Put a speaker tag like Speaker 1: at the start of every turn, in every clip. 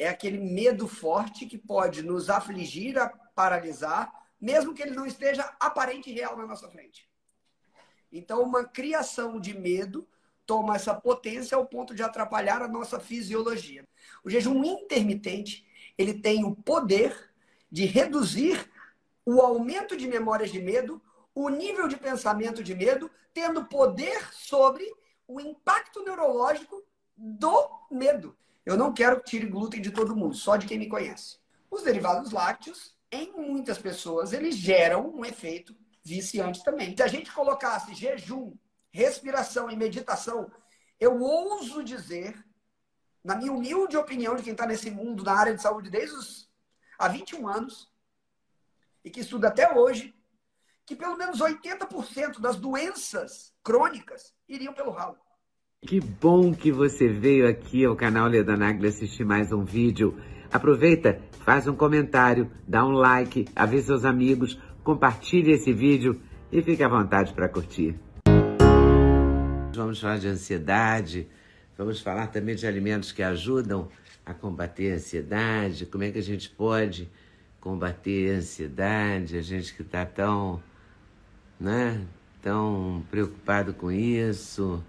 Speaker 1: é aquele medo forte que pode nos afligir, a paralisar, mesmo que ele não esteja aparente e real na nossa frente. Então, uma criação de medo toma essa potência ao ponto de atrapalhar a nossa fisiologia. O jejum intermitente, ele tem o poder de reduzir o aumento de memórias de medo, o nível de pensamento de medo, tendo poder sobre o impacto neurológico do medo. Eu não quero que tire glúten de todo mundo, só de quem me conhece. Os derivados lácteos, em muitas pessoas, eles geram um efeito viciante também. Se a gente colocasse jejum, respiração e meditação, eu ouso dizer, na minha humilde opinião de quem está nesse mundo, na área de saúde desde os há 21 anos, e que estuda até hoje, que pelo menos 80% das doenças crônicas iriam pelo ralo.
Speaker 2: Que bom que você veio aqui ao canal Leda Nagli assistir mais um vídeo. Aproveita, faz um comentário, dá um like, avisa seus amigos, compartilhe esse vídeo e fique à vontade para curtir. Vamos falar de ansiedade, vamos falar também de alimentos que ajudam a combater a ansiedade, como é que a gente pode combater a ansiedade, a gente que está tão, né, tão preocupado com isso.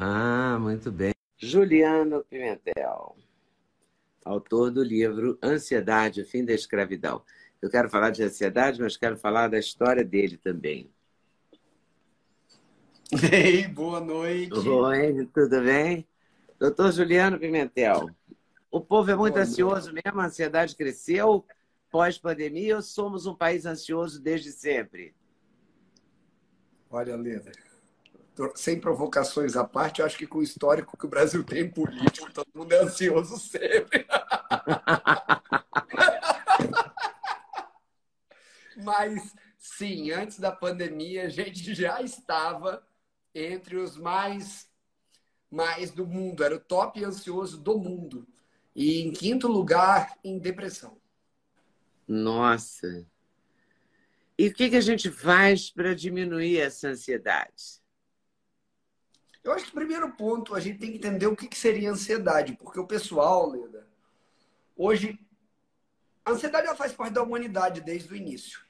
Speaker 2: Ah, muito bem. Juliano Pimentel, autor do livro Ansiedade, o fim da escravidão. Eu quero falar de ansiedade, mas quero falar da história dele também.
Speaker 1: Ei, boa noite.
Speaker 2: Oi, tudo bem? Doutor Juliano Pimentel, o povo é muito
Speaker 1: boa
Speaker 2: ansioso
Speaker 1: noite.
Speaker 2: mesmo? A ansiedade cresceu pós-pandemia ou somos um país ansioso desde sempre?
Speaker 1: Olha, Leda, sem provocações à parte, eu acho que com o histórico que o Brasil tem político, todo mundo é ansioso sempre. Mas, sim, antes da pandemia, a gente já estava entre os mais, mais do mundo. Era o top ansioso do mundo. E em quinto lugar, em depressão.
Speaker 2: Nossa. E o que, que a gente faz para diminuir essa ansiedade?
Speaker 1: Eu acho que o primeiro ponto, a gente tem que entender o que, que seria ansiedade. Porque o pessoal, Leda, hoje, a ansiedade faz parte da humanidade desde o início.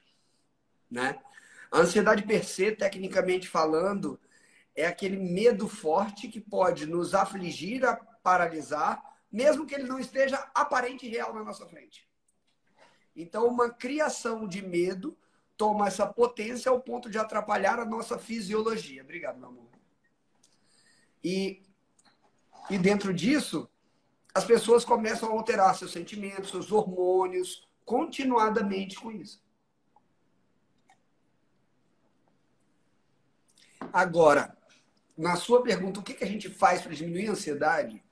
Speaker 1: Né? A ansiedade per se, tecnicamente falando, é aquele medo forte que pode nos afligir, a paralisar, mesmo que ele não esteja aparente e real na nossa frente. Então, uma criação de medo toma essa potência ao ponto de atrapalhar a nossa fisiologia. Obrigado, meu amor. E, e dentro disso, as pessoas começam a alterar seus sentimentos, seus hormônios, continuadamente com isso. Agora, na sua pergunta, o que, que a gente faz para diminuir a ansiedade?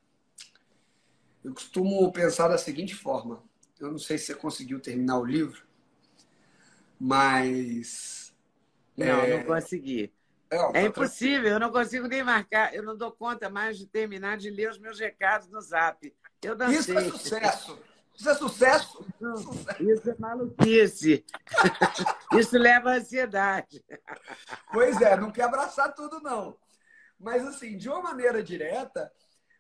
Speaker 1: Eu costumo pensar da seguinte forma. Eu não sei se você conseguiu terminar o livro, mas.
Speaker 2: Não,
Speaker 1: é...
Speaker 2: não consegui.
Speaker 1: Não,
Speaker 2: É
Speaker 1: tá
Speaker 2: impossível, eu não consigo nem marcar, eu não dou conta mais de terminar de ler os meus recados no zap. Eu dancei.
Speaker 1: Isso é sucesso. Isso é sucesso. sucesso.
Speaker 2: Isso é maluquice. Isso leva à ansiedade.
Speaker 1: Pois é, não quer abraçar tudo, não. Mas, assim, de uma maneira direta,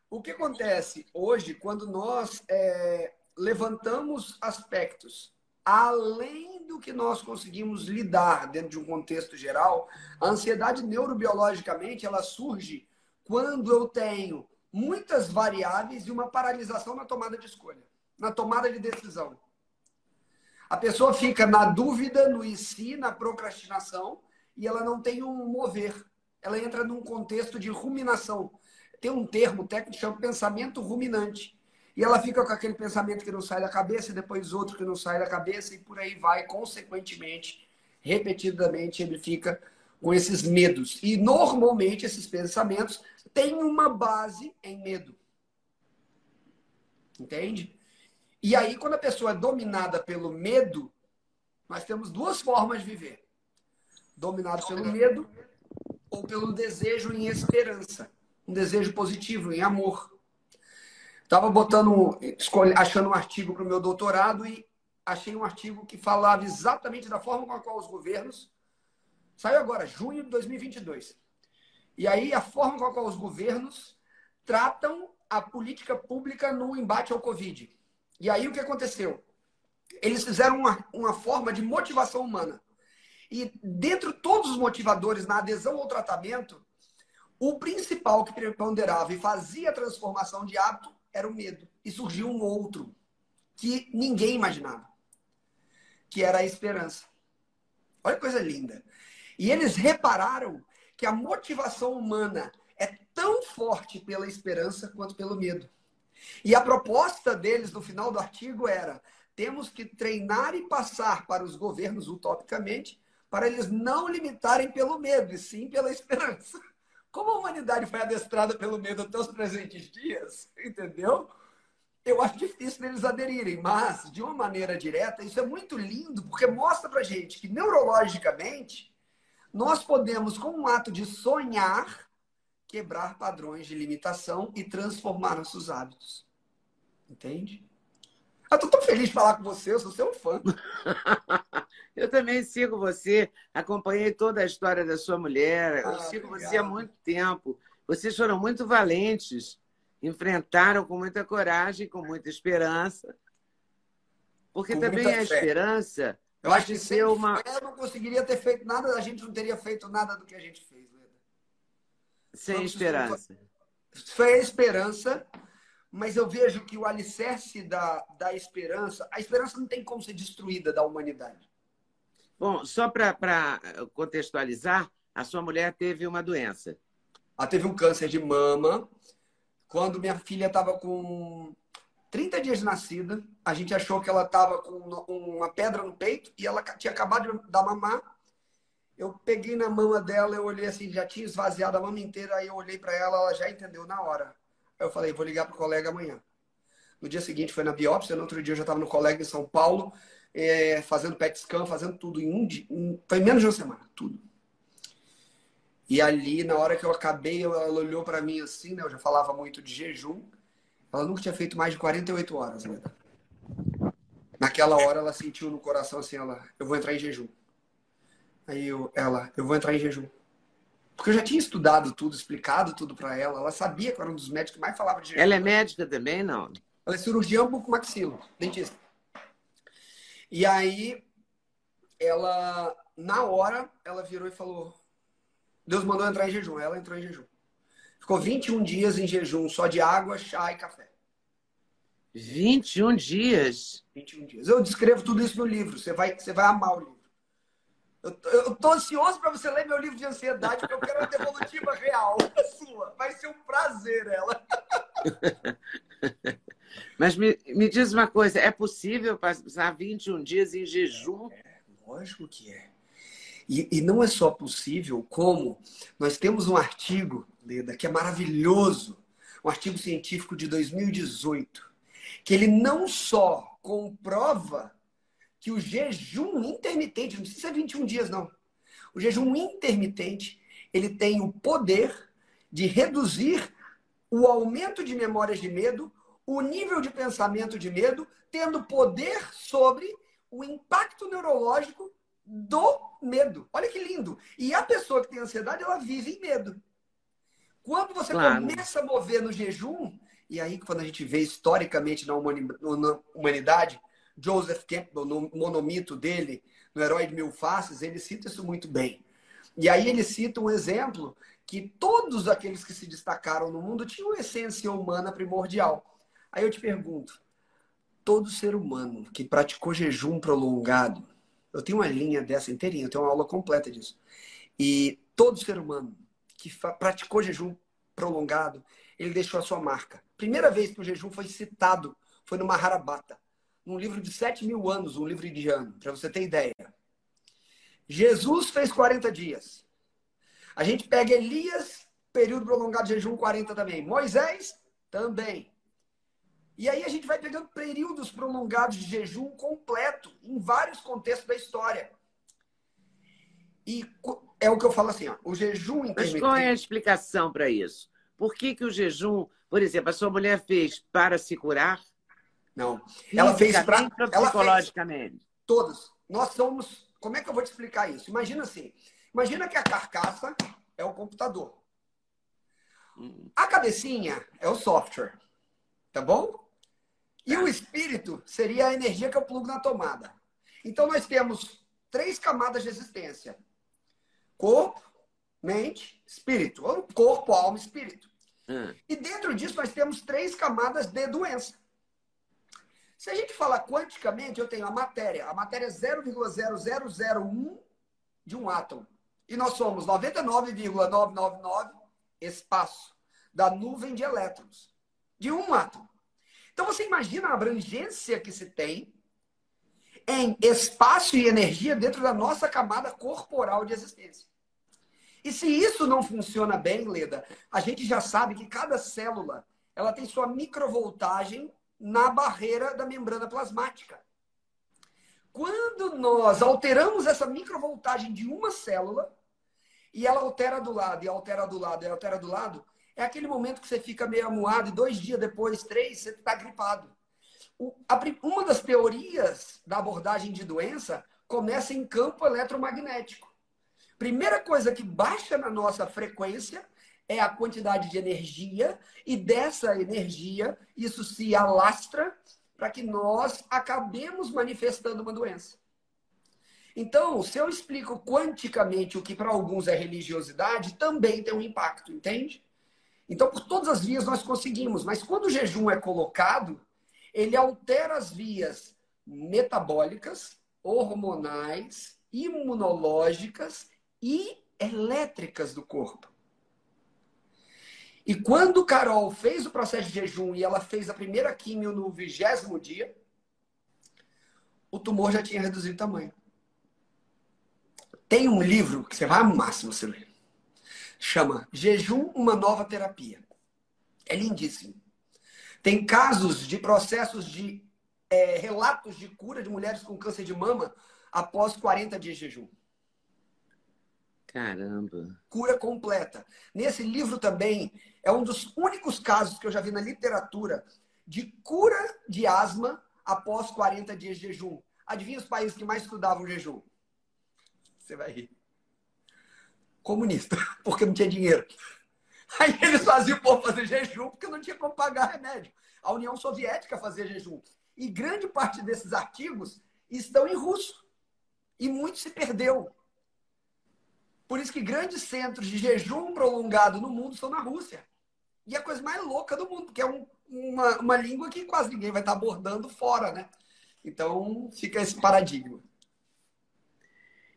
Speaker 1: o que acontece hoje quando nós é, levantamos aspectos além do que nós conseguimos lidar dentro de um contexto geral, a ansiedade neurobiologicamente ela surge quando eu tenho muitas variáveis e uma paralisação na tomada de escolha, na tomada de decisão. A pessoa fica na dúvida, no e si, na procrastinação, e ela não tem um mover. Ela entra num contexto de ruminação. Tem um termo técnico que chama pensamento ruminante. E ela fica com aquele pensamento que não sai da cabeça, e depois outro que não sai da cabeça, e por aí vai, consequentemente, repetidamente, ele fica com esses medos. E normalmente esses pensamentos têm uma base em medo. Entende? E aí, quando a pessoa é dominada pelo medo, nós temos duas formas de viver: dominado pelo medo ou pelo desejo em esperança, um desejo positivo, em amor. Estava botando, achando um artigo para o meu doutorado e achei um artigo que falava exatamente da forma com a qual os governos. Saiu agora, junho de 2022. E aí, a forma com a qual os governos tratam a política pública no embate ao Covid. E aí, o que aconteceu? Eles fizeram uma, uma forma de motivação humana. E dentro de todos os motivadores na adesão ao tratamento, o principal que preponderava e fazia a transformação de hábito era o medo. E surgiu um outro que ninguém imaginava, que era a esperança. Olha que coisa linda. E eles repararam que a motivação humana é tão forte pela esperança quanto pelo medo. E a proposta deles no final do artigo era: temos que treinar e passar para os governos, utopicamente, para eles não limitarem pelo medo, e sim pela esperança. Como a humanidade foi adestrada pelo medo até os presentes dias, entendeu? Eu acho difícil eles aderirem, mas de uma maneira direta, isso é muito lindo, porque mostra pra gente que neurologicamente nós podemos, com um ato de sonhar, quebrar padrões de limitação e transformar nossos hábitos. Entende? Eu tô tão feliz de falar com você, eu sou seu fã.
Speaker 2: eu também sigo você, acompanhei toda a história da sua mulher, eu ah, sigo obrigado. você há muito tempo. Vocês foram muito valentes, enfrentaram com muita coragem, com muita esperança. Porque com também a esperança
Speaker 1: eu acho que ser uma. Eu não conseguiria ter feito nada, a gente não teria feito nada do que a gente fez, Leda.
Speaker 2: Sem esperança.
Speaker 1: Foi a esperança mas eu vejo que o alicerce da, da esperança, a esperança não tem como ser destruída da humanidade.
Speaker 2: Bom, só para contextualizar, a sua mulher teve uma doença.
Speaker 1: Ela teve um câncer de mama. Quando minha filha estava com 30 dias de nascida, a gente achou que ela estava com uma pedra no peito e ela tinha acabado de dar mamar. Eu peguei na mama dela, eu olhei assim, já tinha esvaziado a mama inteira, aí eu olhei para ela, ela já entendeu na hora. Eu falei, vou ligar para o colega amanhã. No dia seguinte foi na biópsia, no outro dia eu já estava no colega em São Paulo, é, fazendo PET scan, fazendo tudo em um dia. Foi menos de uma semana, tudo. E ali, na hora que eu acabei, ela olhou para mim assim, né? Eu já falava muito de jejum. Ela nunca tinha feito mais de 48 horas, né? Naquela hora ela sentiu no coração assim, ela, eu vou entrar em jejum. Aí eu, ela, eu vou entrar em jejum. Porque eu já tinha estudado tudo, explicado tudo para ela. Ela sabia que eu era um dos médicos que mais falava de
Speaker 2: Ela é médica também, não?
Speaker 1: Ela é cirurgião bucomaxilo, dentista. E aí, ela, na hora, ela virou e falou: Deus mandou entrar em jejum. Ela entrou em jejum. Ficou 21 dias em jejum, só de água, chá e café.
Speaker 2: 21 dias?
Speaker 1: 21 dias. Eu descrevo tudo isso no livro. Você vai, você vai amar o livro. Eu, tô ansioso para você ler meu livro de ansiedade, porque eu quero uma devolutiva real sua. Vai ser um prazer ela.
Speaker 2: Mas me, me diz uma coisa, é possível passar 21 dias em jejum?
Speaker 1: É, lógico que é. E, e não é só possível, como nós temos um artigo, Leda, que é maravilhoso, um artigo científico de 2018, que ele não só comprova que o jejum intermitente, não precisa ser 21 dias, não. O jejum intermitente, ele tem o poder de reduzir o aumento de memórias de medo, o nível de pensamento de medo, tendo poder sobre o impacto neurológico do medo. Olha que lindo. E a pessoa que tem ansiedade, ela vive em medo. Quando você claro. começa a mover no jejum, e aí quando a gente vê historicamente na humanidade, Joseph Campbell, no monomito dele, no Herói de Mil Faces, ele cita isso muito bem. E aí ele cita um exemplo que todos aqueles que se destacaram no mundo tinham essência humana primordial. Aí eu te pergunto, todo ser humano que praticou jejum prolongado, eu tenho uma linha dessa inteirinha, eu tenho uma aula completa disso. E todo ser humano que praticou jejum prolongado, ele deixou a sua marca. Primeira vez que o jejum foi citado foi no Maharabata num livro de 7 mil anos, um livro indiano, para você ter ideia. Jesus fez 40 dias. A gente pega Elias, período prolongado de jejum, 40 também. Moisés, também. E aí a gente vai pegando períodos prolongados de jejum completo em vários contextos da história. E é o que eu falo assim, ó, o jejum
Speaker 2: intermitente... Mas qual é a explicação para isso? Por que, que o jejum, por exemplo, a sua mulher fez para se curar?
Speaker 1: Não. Ela fez para
Speaker 2: psicologicamente. Fez
Speaker 1: todas. Nós somos. Como é que eu vou te explicar isso? Imagina assim. Imagina que a carcaça é o computador. A cabecinha é o software. Tá bom? E o espírito seria a energia que eu plugo na tomada. Então nós temos três camadas de existência: corpo, mente, espírito. Ou corpo, alma, espírito. Hum. E dentro disso nós temos três camadas de doença. Se a gente falar quanticamente, eu tenho a matéria. A matéria é 0,0001 de um átomo. E nós somos 99,999 espaço da nuvem de elétrons de um átomo. Então você imagina a abrangência que se tem em espaço e energia dentro da nossa camada corporal de existência. E se isso não funciona bem, Leda, a gente já sabe que cada célula ela tem sua microvoltagem na barreira da membrana plasmática. Quando nós alteramos essa microvoltagem de uma célula, e ela altera do lado, e altera do lado, e altera do lado, é aquele momento que você fica meio amuado e dois dias depois, três, você está gripado. Uma das teorias da abordagem de doença começa em campo eletromagnético. Primeira coisa que baixa na nossa frequência é a quantidade de energia, e dessa energia, isso se alastra para que nós acabemos manifestando uma doença. Então, se eu explico quanticamente o que para alguns é religiosidade, também tem um impacto, entende? Então, por todas as vias nós conseguimos, mas quando o jejum é colocado, ele altera as vias metabólicas, hormonais, imunológicas e elétricas do corpo. E quando Carol fez o processo de jejum e ela fez a primeira químio no vigésimo dia, o tumor já tinha reduzido o tamanho. Tem um livro que você vai amar se você ler chama Jejum, uma nova terapia. É lindíssimo. Tem casos de processos de é, relatos de cura de mulheres com câncer de mama após 40 dias de jejum.
Speaker 2: Caramba.
Speaker 1: Cura completa. Nesse livro também é um dos únicos casos que eu já vi na literatura de cura de asma após 40 dias de jejum. Adivinha os países que mais estudavam jejum? Você vai rir comunista, porque não tinha dinheiro. Aí eles faziam o povo fazer jejum porque não tinha como pagar remédio. A União Soviética fazia jejum. E grande parte desses artigos estão em russo. E muito se perdeu. Por isso que grandes centros de jejum prolongado no mundo estão na Rússia. E é a coisa mais louca do mundo, porque é um, uma, uma língua que quase ninguém vai estar abordando fora, né? Então fica esse paradigma.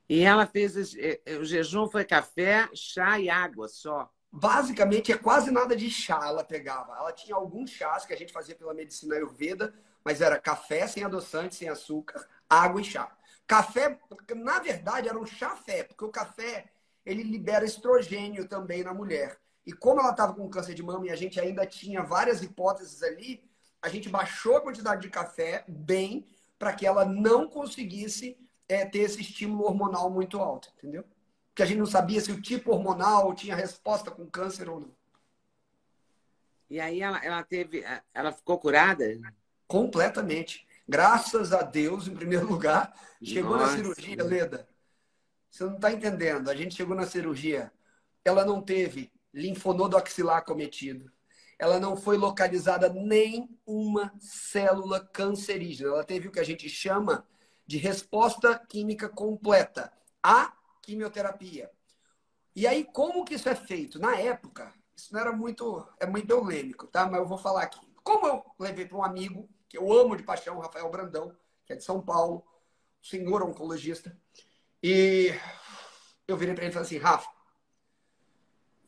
Speaker 2: E ela fez eh, eh, o jejum foi café, chá e água só.
Speaker 1: Basicamente é quase nada de chá ela pegava. Ela tinha alguns chás que a gente fazia pela medicina ayurveda, mas era café sem adoçante, sem açúcar, água e chá. Café, na verdade, era um chafé, porque o café ele libera estrogênio também na mulher. E como ela estava com câncer de mama e a gente ainda tinha várias hipóteses ali, a gente baixou a quantidade de café bem para que ela não conseguisse é, ter esse estímulo hormonal muito alto, entendeu? Porque a gente não sabia se o tipo hormonal tinha resposta com câncer ou não.
Speaker 2: E aí ela, ela teve, ela ficou curada?
Speaker 1: Completamente. Graças a Deus, em primeiro lugar, chegou Nossa. na cirurgia, Leda. Você não está entendendo. A gente chegou na cirurgia, ela não teve linfonodo axilar cometido. Ela não foi localizada nem uma célula cancerígena. Ela teve o que a gente chama de resposta química completa à quimioterapia. E aí, como que isso é feito? Na época, isso não era muito, é muito polêmico, tá? Mas eu vou falar aqui. Como eu levei para um amigo, que eu amo de paixão, Rafael Brandão, que é de São Paulo, senhor oncologista, e eu virei para ele e falei assim, Rafa,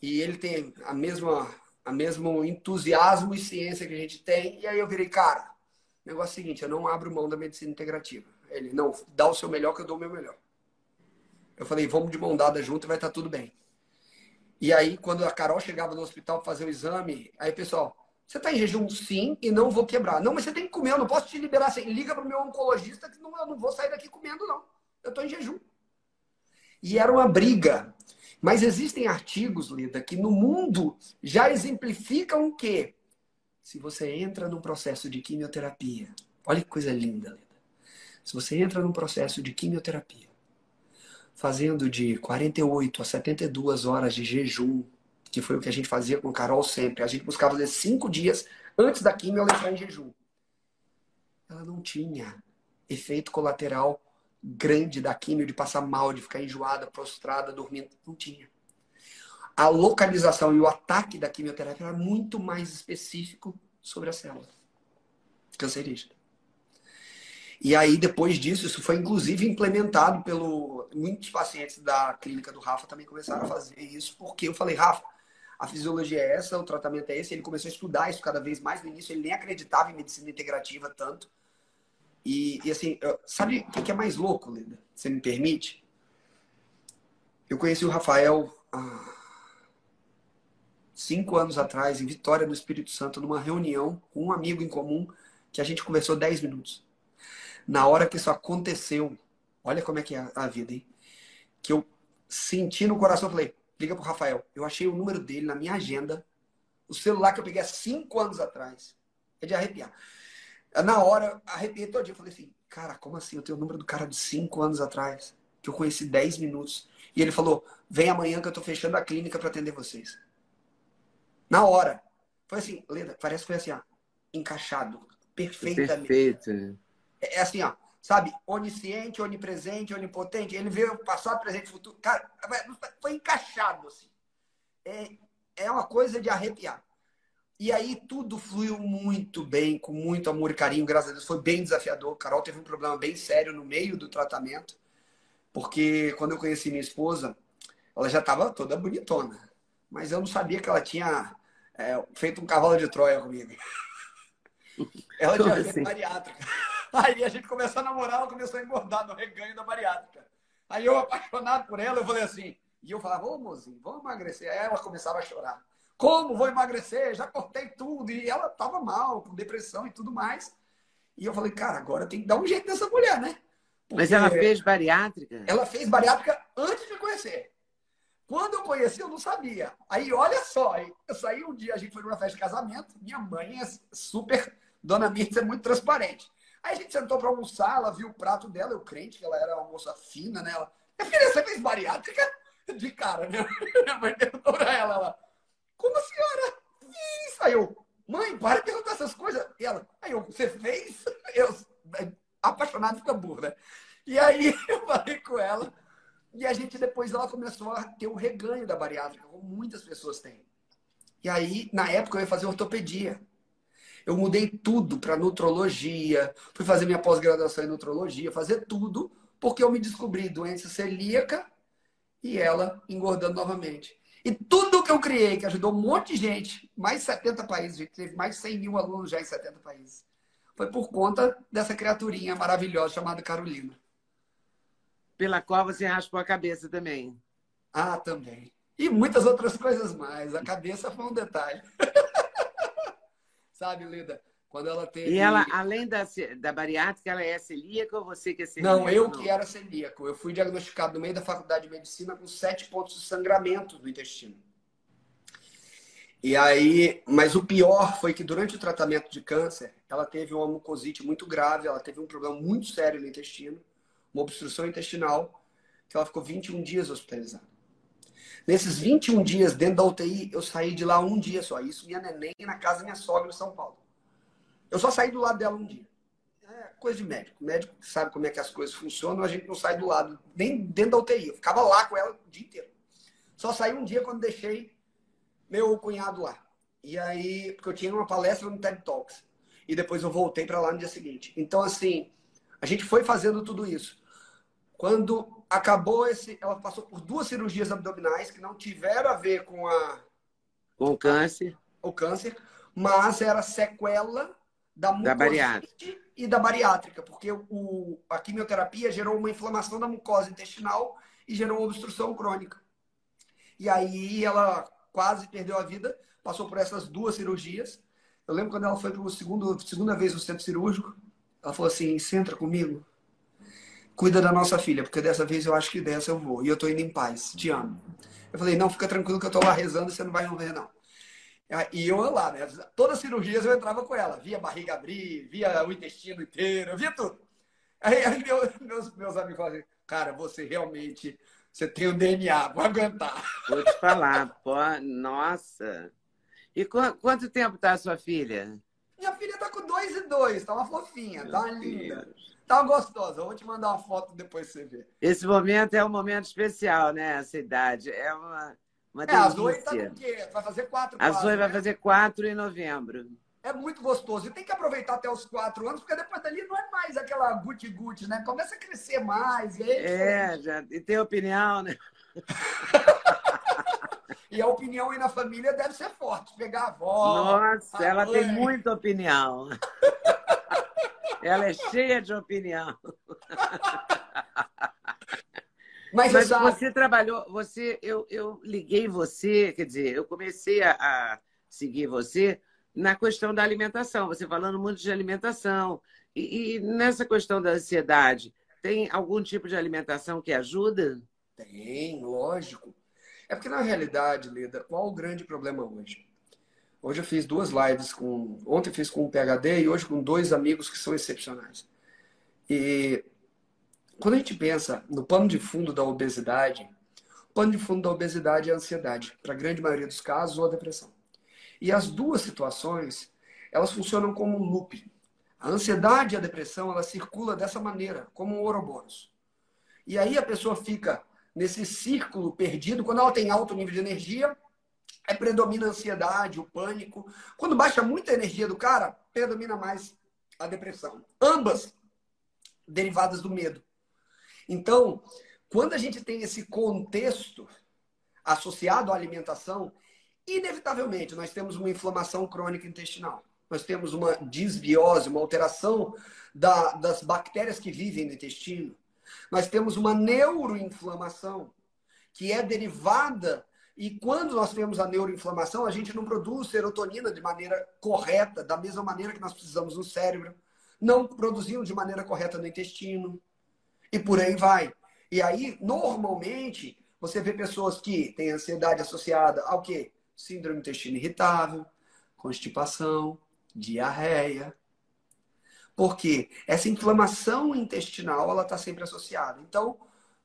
Speaker 1: e ele tem a mesma, a mesmo entusiasmo e ciência que a gente tem, e aí eu virei, cara, o negócio é o seguinte, eu não abro mão da medicina integrativa. Ele, não, dá o seu melhor que eu dou o meu melhor. Eu falei, vamos de mão dada junto e vai estar tá tudo bem. E aí, quando a Carol chegava no hospital para fazer o exame, aí, pessoal, Você está em jejum? Sim, e não vou quebrar. Não, mas você tem que comer, eu não posso te liberar assim. Liga para o meu oncologista que não, eu não vou sair daqui comendo, não. Eu estou em jejum. E era uma briga. Mas existem artigos, Lida, que no mundo já exemplificam o quê? Se você entra num processo de quimioterapia, olha que coisa linda, Lida. Se você entra num processo de quimioterapia, fazendo de 48 a 72 horas de jejum, que foi o que a gente fazia com Carol sempre. A gente buscava fazer cinco dias antes da quimio ela entrar em jejum. Ela não tinha efeito colateral grande da quimio, de passar mal, de ficar enjoada, prostrada, dormindo. Não tinha. A localização e o ataque da quimioterapia era muito mais específico sobre a célula cancerígena. E aí, depois disso, isso foi inclusive implementado pelo. Muitos pacientes da clínica do Rafa também começaram a fazer isso, porque eu falei, Rafa, a fisiologia é essa, o tratamento é esse. Ele começou a estudar isso cada vez mais. No início, ele nem acreditava em medicina integrativa tanto. E, e assim, sabe o que é mais louco, Linda? Você me permite? Eu conheci o Rafael há cinco anos atrás, em Vitória, no Espírito Santo, numa reunião com um amigo em comum, que a gente conversou dez minutos. Na hora que isso aconteceu, olha como é que é a vida, hein? Que eu senti no coração, falei, liga pro Rafael. Eu achei o número dele na minha agenda. O celular que eu peguei há cinco anos atrás. É de arrepiar. Na hora, arrepiei todo dia. Falei assim, cara, como assim? Eu tenho o número do cara de cinco anos atrás, que eu conheci dez minutos. E ele falou, vem amanhã que eu tô fechando a clínica para atender vocês. Na hora. Foi assim, Leda, parece que foi assim, ó, encaixado. Perfeitamente. Perfeito. É, é assim, ó sabe, onisciente, onipresente, onipotente. Ele veio passado, presente, futuro. Cara, foi encaixado assim. É, é uma coisa de arrepiar. E aí tudo fluiu muito bem, com muito amor e carinho, graças a Deus. Foi bem desafiador. Carol teve um problema bem sério no meio do tratamento, porque quando eu conheci minha esposa, ela já estava toda bonitona. Mas eu não sabia que ela tinha é, feito um cavalo de Troia comigo. Ela tinha feito assim? bariátrica. Aí a gente começou a namorar, ela começou a engordar no reganho da bariátrica. Aí eu, apaixonado por ela, eu falei assim, e eu falava, ô mozinho, vamos emagrecer. Aí ela começava a chorar. Como vou emagrecer? Já cortei tudo. E ela tava mal, com depressão e tudo mais. E eu falei, cara, agora tem que dar um jeito nessa mulher, né?
Speaker 2: Porque Mas ela fez bariátrica?
Speaker 1: Ela fez bariátrica antes de conhecer. Quando eu conheci, eu não sabia. Aí, olha só, eu saí um dia, a gente foi numa festa de casamento, minha mãe é super, dona Mirtz é muito transparente. Aí a gente sentou para almoçar, ela viu o prato dela, eu crente que ela era uma moça fina, né? Ela, minha filha, você fez bariátrica? De cara, né? Minha mãe pra ela, ela, como a senhora? Fiz! Aí eu, mãe, para de perguntar essas coisas. E ela, aí eu, você fez? Eu, apaixonado fica burro, né? E aí eu falei com ela, e a gente depois ela começou a ter o reganho da bariátrica, como muitas pessoas têm. E aí, na época, eu ia fazer ortopedia. Eu mudei tudo para nutrologia, fui fazer minha pós-graduação em nutrologia, fazer tudo, porque eu me descobri doença celíaca e ela engordando novamente. E tudo que eu criei, que ajudou um monte de gente, mais de 70 países, a gente teve mais de 100 mil alunos já em 70 países, foi por conta dessa criaturinha maravilhosa chamada Carolina.
Speaker 2: Pela qual você raspou a cabeça também.
Speaker 1: Ah, também. E muitas outras coisas mais. A cabeça foi um detalhe. Sabe, Leda? Quando ela teve.
Speaker 2: E ela, além da, da bariátrica, ela é celíaca ou você que é celíaco?
Speaker 1: Não, eu não? que era celíaco. Eu fui diagnosticado no meio da faculdade de medicina com sete pontos de sangramento no intestino. E aí, mas o pior foi que durante o tratamento de câncer, ela teve uma mucosite muito grave, ela teve um problema muito sério no intestino, uma obstrução intestinal, que ela ficou 21 dias hospitalizada. Nesses 21 dias dentro da UTI, eu saí de lá um dia só. Isso minha neném na casa da minha sogra em São Paulo. Eu só saí do lado dela um dia. É coisa de médico. O médico sabe como é que as coisas funcionam, a gente não sai do lado, nem dentro da UTI. Eu ficava lá com ela o dia inteiro. Só saí um dia quando deixei meu cunhado lá. E aí, porque eu tinha uma palestra no TED Talks. E depois eu voltei para lá no dia seguinte. Então, assim, a gente foi fazendo tudo isso. Quando acabou esse. Ela passou por duas cirurgias abdominais que não tiveram a ver com a.
Speaker 2: Com o câncer.
Speaker 1: O câncer, mas era sequela da
Speaker 2: da bariátrica.
Speaker 1: e da bariátrica, porque o, a quimioterapia gerou uma inflamação da mucosa intestinal e gerou uma obstrução crônica. E aí ela quase perdeu a vida, passou por essas duas cirurgias. Eu lembro quando ela foi para a segunda vez no centro cirúrgico, ela falou assim: senta comigo, cuida da nossa filha, porque dessa vez eu acho que dessa eu vou. E eu tô indo em paz, te amo. Eu falei: não, fica tranquilo que eu tô lá rezando e você não vai morrer, não. E eu lá, né? Todas as cirurgias eu entrava com ela, via barriga abrir, via o intestino inteiro, via tudo. Aí, aí meus, meus, amigos falaram assim, cara, você realmente você tem o DNA, vou aguentar.
Speaker 2: Vou te falar, pô, nossa. E qu quanto tempo tá a sua filha?
Speaker 1: Minha filha tá com dois e dois, tá uma fofinha, Meu tá uma linda. Tá gostosa. Eu vou te mandar uma foto depois pra você ver.
Speaker 2: Esse momento é um momento especial, né? Essa idade. É uma, uma delícia.
Speaker 1: É, a Zoe tá com o quê? Vai fazer quatro.
Speaker 2: A Zoe vai né? fazer quatro em novembro
Speaker 1: é muito gostoso. E tem que aproveitar até os quatro anos, porque depois dali não é mais aquela guti-guti, né? Começa a crescer mais. E
Speaker 2: aí, é, já, e tem opinião, né?
Speaker 1: e a opinião aí na família deve ser forte. Pegar a avó.
Speaker 2: Nossa, a ela mãe. tem muita opinião. ela é cheia de opinião. Mas, Mas você trabalhou, você, eu, eu liguei você, quer dizer, eu comecei a, a seguir você na questão da alimentação, você falando muito de alimentação. E, e, nessa questão da ansiedade, tem algum tipo de alimentação que ajuda?
Speaker 1: Tem, lógico. É porque, na realidade, Leda, qual o grande problema hoje? Hoje eu fiz duas lives com. Ontem fiz com um PHD e hoje com dois amigos que são excepcionais. E quando a gente pensa no pano de fundo da obesidade, o pano de fundo da obesidade é a ansiedade, para a grande maioria dos casos, ou a depressão. E as duas situações, elas funcionam como um loop. A ansiedade e a depressão, ela circula dessa maneira, como um ouroboros. E aí a pessoa fica nesse círculo perdido. Quando ela tem alto nível de energia, é predomina a ansiedade, o pânico. Quando baixa muita energia do cara, predomina mais a depressão. Ambas derivadas do medo. Então, quando a gente tem esse contexto associado à alimentação, inevitavelmente, nós temos uma inflamação crônica intestinal. Nós temos uma disbiose, uma alteração da, das bactérias que vivem no intestino. Nós temos uma neuroinflamação, que é derivada. E quando nós temos a neuroinflamação, a gente não produz serotonina de maneira correta, da mesma maneira que nós precisamos no cérebro. Não produzindo de maneira correta no intestino. E por aí vai. E aí, normalmente, você vê pessoas que têm ansiedade associada ao quê? síndrome do intestino irritável, constipação, diarreia. Porque essa inflamação intestinal ela está sempre associada. Então,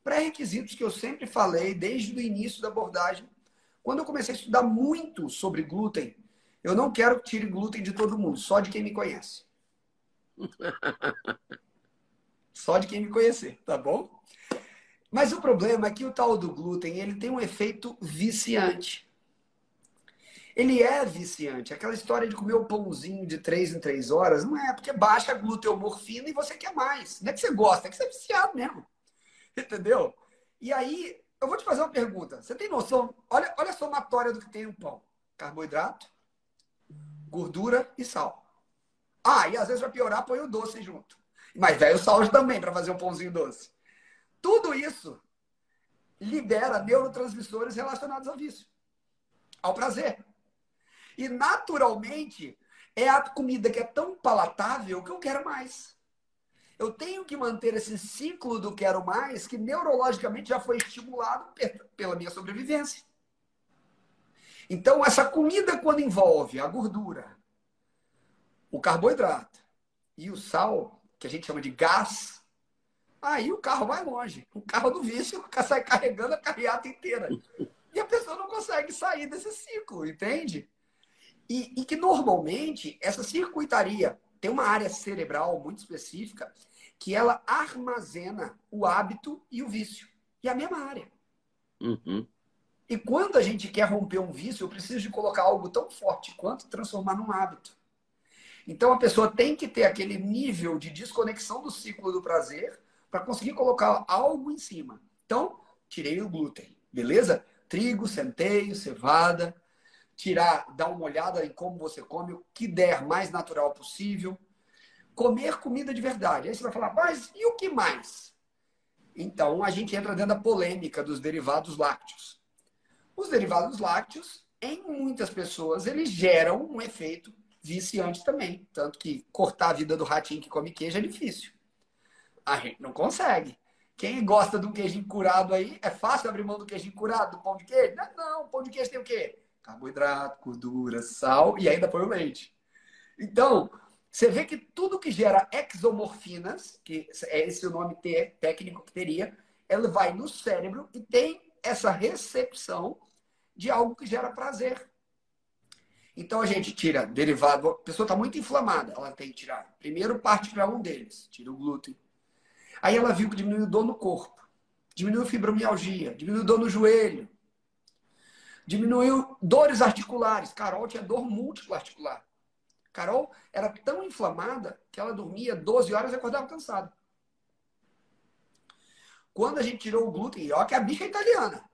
Speaker 1: pré-requisitos que eu sempre falei desde o início da abordagem, quando eu comecei a estudar muito sobre glúten, eu não quero que tire glúten de todo mundo, só de quem me conhece. só de quem me conhecer, tá bom? Mas o problema é que o tal do glúten ele tem um efeito viciante ele é viciante. Aquela história de comer o pãozinho de três em três horas, não é porque baixa a gluteomorfina e você quer mais. Não é que você gosta, é que você é viciado mesmo. Entendeu? E aí, eu vou te fazer uma pergunta. Você tem noção? Olha, olha a somatória do que tem no pão: carboidrato, gordura e sal. Ah, e às vezes vai piorar, põe o doce junto. Mas velho o sal também para fazer um pãozinho doce. Tudo isso libera neurotransmissores relacionados ao vício, ao prazer. E naturalmente é a comida que é tão palatável que eu quero mais. Eu tenho que manter esse ciclo do quero mais que neurologicamente já foi estimulado pela minha sobrevivência. Então, essa comida, quando envolve a gordura, o carboidrato e o sal, que a gente chama de gás, aí o carro vai longe. O carro do vício sai carregando a carreata inteira. E a pessoa não consegue sair desse ciclo, entende? E, e que normalmente essa circuitaria tem uma área cerebral muito específica que ela armazena o hábito e o vício. E a mesma área.
Speaker 2: Uhum.
Speaker 1: E quando a gente quer romper um vício, eu preciso de colocar algo tão forte quanto transformar num hábito. Então a pessoa tem que ter aquele nível de desconexão do ciclo do prazer para conseguir colocar algo em cima. Então, tirei o glúten, beleza? Trigo, centeio, cevada, tirar, dar uma olhada em como você come, o que der mais natural possível. Comer comida de verdade. Aí você vai falar, mas e o que mais? Então a gente entra dentro da polêmica dos derivados lácteos. Os derivados lácteos, em muitas pessoas, eles geram um efeito viciante também. Tanto que cortar a vida do ratinho que come queijo é difícil. A gente não consegue. Quem gosta de um queijinho curado aí, é fácil abrir mão do queijinho curado, do pão de queijo? Não, não. Pão de queijo tem o quê? Carboidrato, gordura, sal e ainda põe o leite. Então, você vê que tudo que gera exomorfinas, que é esse o nome técnico que teria, ela vai no cérebro e tem essa recepção de algo que gera prazer. Então a gente tira derivado, a pessoa está muito inflamada, ela tem que tirar. Primeiro parte para um deles, tira o glúten. Aí ela viu que diminuiu dor no corpo, diminuiu fibromialgia, diminuiu dor no joelho, diminuiu dores articulares. Carol tinha dor múltipla articular. Carol era tão inflamada que ela dormia 12 horas e acordava cansada. Quando a gente tirou o glúten, olha que a bicha é italiana.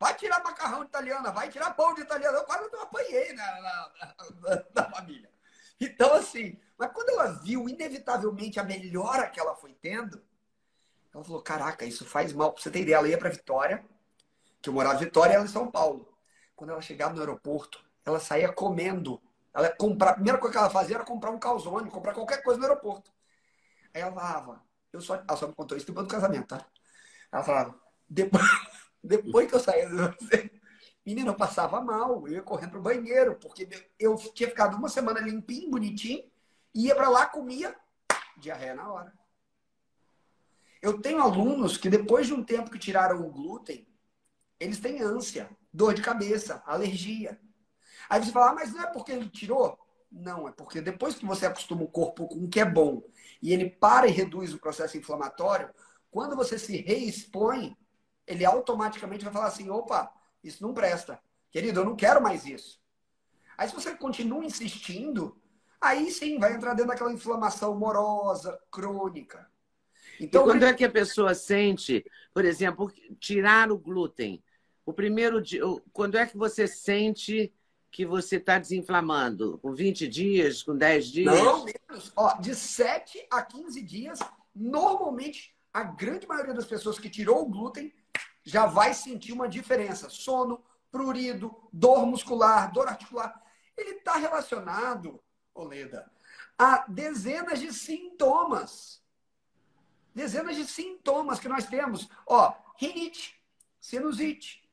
Speaker 1: Vai tirar macarrão de italiana, vai tirar pão de italiana. Eu quase não apanhei na, na, na, na, família. Então, assim, mas quando ela viu inevitavelmente a melhora que ela foi tendo, ela falou: Caraca, isso faz mal. Pra você ter ideia, ela ia para Vitória, que eu morava em Vitória e ela em São Paulo. Quando ela chegava no aeroporto, ela saía comendo. Ela comprar, a primeira coisa que ela fazia era comprar um calzone, comprar qualquer coisa no aeroporto. Aí ela falava, eu só, ela só me contou isso depois do casamento, tá? Ela falava, depois, depois que eu saí de você, menina, eu passava mal, eu ia correndo pro banheiro, porque eu tinha ficado uma semana limpinho, bonitinho, ia para lá, comia, diarreia na hora. Eu tenho alunos que depois de um tempo que tiraram o glúten, eles têm ânsia, dor de cabeça, alergia. Aí você fala, ah, mas não é porque ele tirou? Não, é porque depois que você acostuma o corpo com o que é bom e ele para e reduz o processo inflamatório, quando você se reexpõe, ele automaticamente vai falar assim: opa, isso não presta. Querido, eu não quero mais isso. Aí se você continua insistindo, aí sim vai entrar dentro daquela inflamação morosa, crônica.
Speaker 2: Então, e quando é que a pessoa sente, por exemplo, tirar o glúten? O primeiro dia, quando é que você sente que você está desinflamando? Com 20 dias, com 10 dias?
Speaker 1: Não, menos. Ó, de 7 a 15 dias, normalmente a grande maioria das pessoas que tirou o glúten já vai sentir uma diferença. Sono, prurido, dor muscular, dor articular. Ele está relacionado, Oleda, a dezenas de sintomas. Dezenas de sintomas que nós temos. Ó, rinite, sinusite.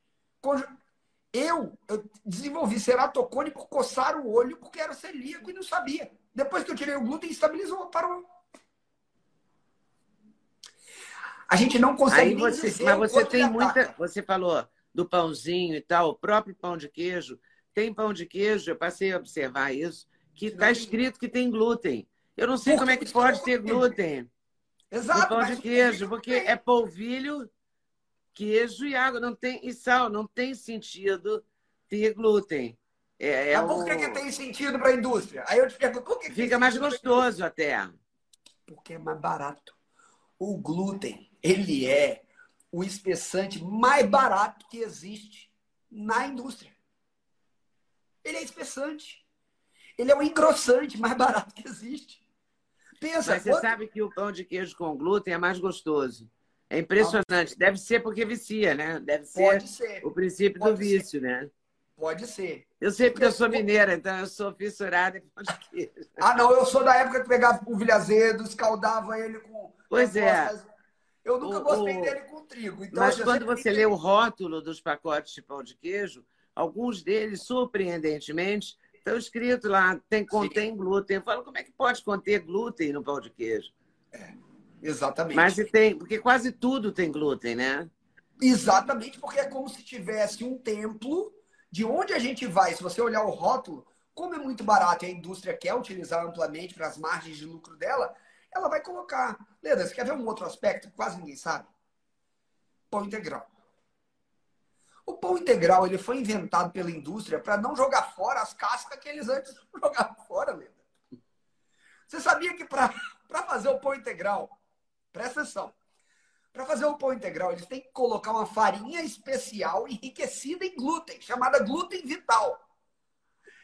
Speaker 1: Eu, eu desenvolvi ceratocone por coçar o olho porque era celíaco e não sabia. Depois que eu tirei o glúten, estabilizou, parou. A gente não consegue.
Speaker 2: Aí você, mas você tem muita. Você falou do pãozinho e tal, o próprio pão de queijo. Tem pão de queijo, eu passei a observar isso, que está escrito que tem glúten. Eu não sei como é que pode ter glúten.
Speaker 1: Exato.
Speaker 2: No pão de queijo, porque é polvilho, queijo e água, não tem e sal, não tem sentido ter glúten.
Speaker 1: É, é Mas por que, o... que tem sentido para a indústria? Aí eu te pergunto, por que,
Speaker 2: que fica mais gostoso até?
Speaker 1: Porque é mais barato. O glúten ele é o espessante mais barato que existe na indústria. Ele é espessante. Ele é o engrossante mais barato que existe.
Speaker 2: Pensa, Mas você quando... sabe que o pão de queijo com glúten é mais gostoso. É impressionante. Deve ser porque vicia, né? Deve ser, ser. o princípio Pode do vício,
Speaker 1: ser.
Speaker 2: né?
Speaker 1: Pode ser.
Speaker 2: Eu sei porque eu sou mineira, então eu sou fissurada em pão de queijo.
Speaker 1: Ah, não, eu sou da época que pegava o vilho azedo, escaldava ele com.
Speaker 2: Pois é.
Speaker 1: Eu nunca o, gostei o... dele com trigo. Então
Speaker 2: Mas quando você lê o rótulo dos pacotes de pão de queijo, alguns deles, surpreendentemente, estão escritos lá, tem, contém Sim. glúten. Eu falo, como é que pode conter glúten no pão de queijo?
Speaker 1: É, exatamente.
Speaker 2: Mas tem, porque quase tudo tem glúten, né?
Speaker 1: Exatamente, porque é como se tivesse um templo de onde a gente vai. Se você olhar o rótulo, como é muito barato e a indústria quer utilizar amplamente para as margens de lucro dela, ela vai colocar. Leda, você quer ver um outro aspecto que quase ninguém sabe? Pão integral. O pão integral ele foi inventado pela indústria para não jogar fora as cascas que eles antes jogavam fora, Leda. Você sabia que para fazer o pão integral, presta atenção, para fazer o pão integral, eles têm que colocar uma farinha especial enriquecida em glúten, chamada glúten vital.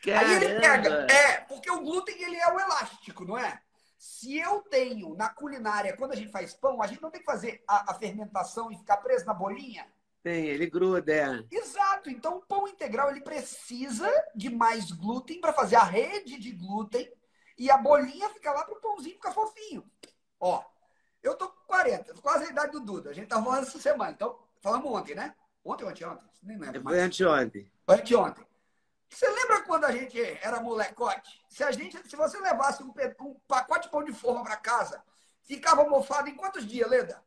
Speaker 1: Caramba. Aí ele pega. É, porque o glúten ele é o elástico, não é? Se eu tenho na culinária, quando a gente faz pão, a gente não tem que fazer a, a fermentação e ficar preso na bolinha.
Speaker 2: Tem, ele gruda, é.
Speaker 1: Exato. Então, o pão integral ele precisa de mais glúten para fazer a rede de glúten e a bolinha fica lá para o pãozinho ficar fofinho. Ó, eu tô com 40, quase a idade do Duda. A gente tá falando essa semana. Então, falamos ontem, né? Ontem ou anteontem? Nem lembro.
Speaker 2: Foi anteontem.
Speaker 1: Foi anteontem. Você lembra quando a gente era molecote? Se, a gente, se você levasse um, um pacote de pão de forma para casa, ficava mofado em quantos dias, Leda?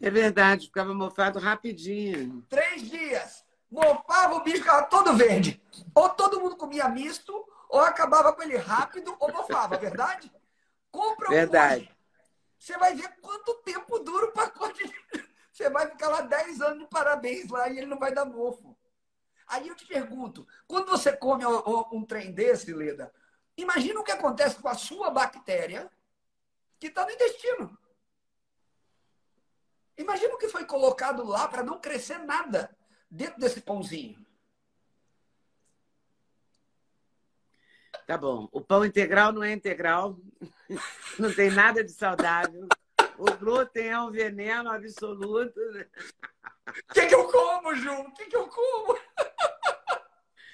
Speaker 2: É verdade, ficava mofado rapidinho.
Speaker 1: Três dias. Mofava, o bicho ficava todo verde. Ou todo mundo comia misto, ou acabava com ele rápido, ou mofava, verdade? Compra um
Speaker 2: Verdade.
Speaker 1: Hoje. Você vai ver quanto tempo dura o pacote. Você vai ficar lá 10 anos de parabéns lá e ele não vai dar mofo. Aí eu te pergunto, quando você come um, trem desse, Leda, imagina o que acontece com a sua bactéria que está no intestino. Imagina o que foi colocado lá para não crescer nada dentro desse pãozinho.
Speaker 2: Tá bom. O pão integral não é integral, não tem nada de saudável. O glúten é um veneno absoluto.
Speaker 1: O que, que eu como, Ju? O que, que eu como?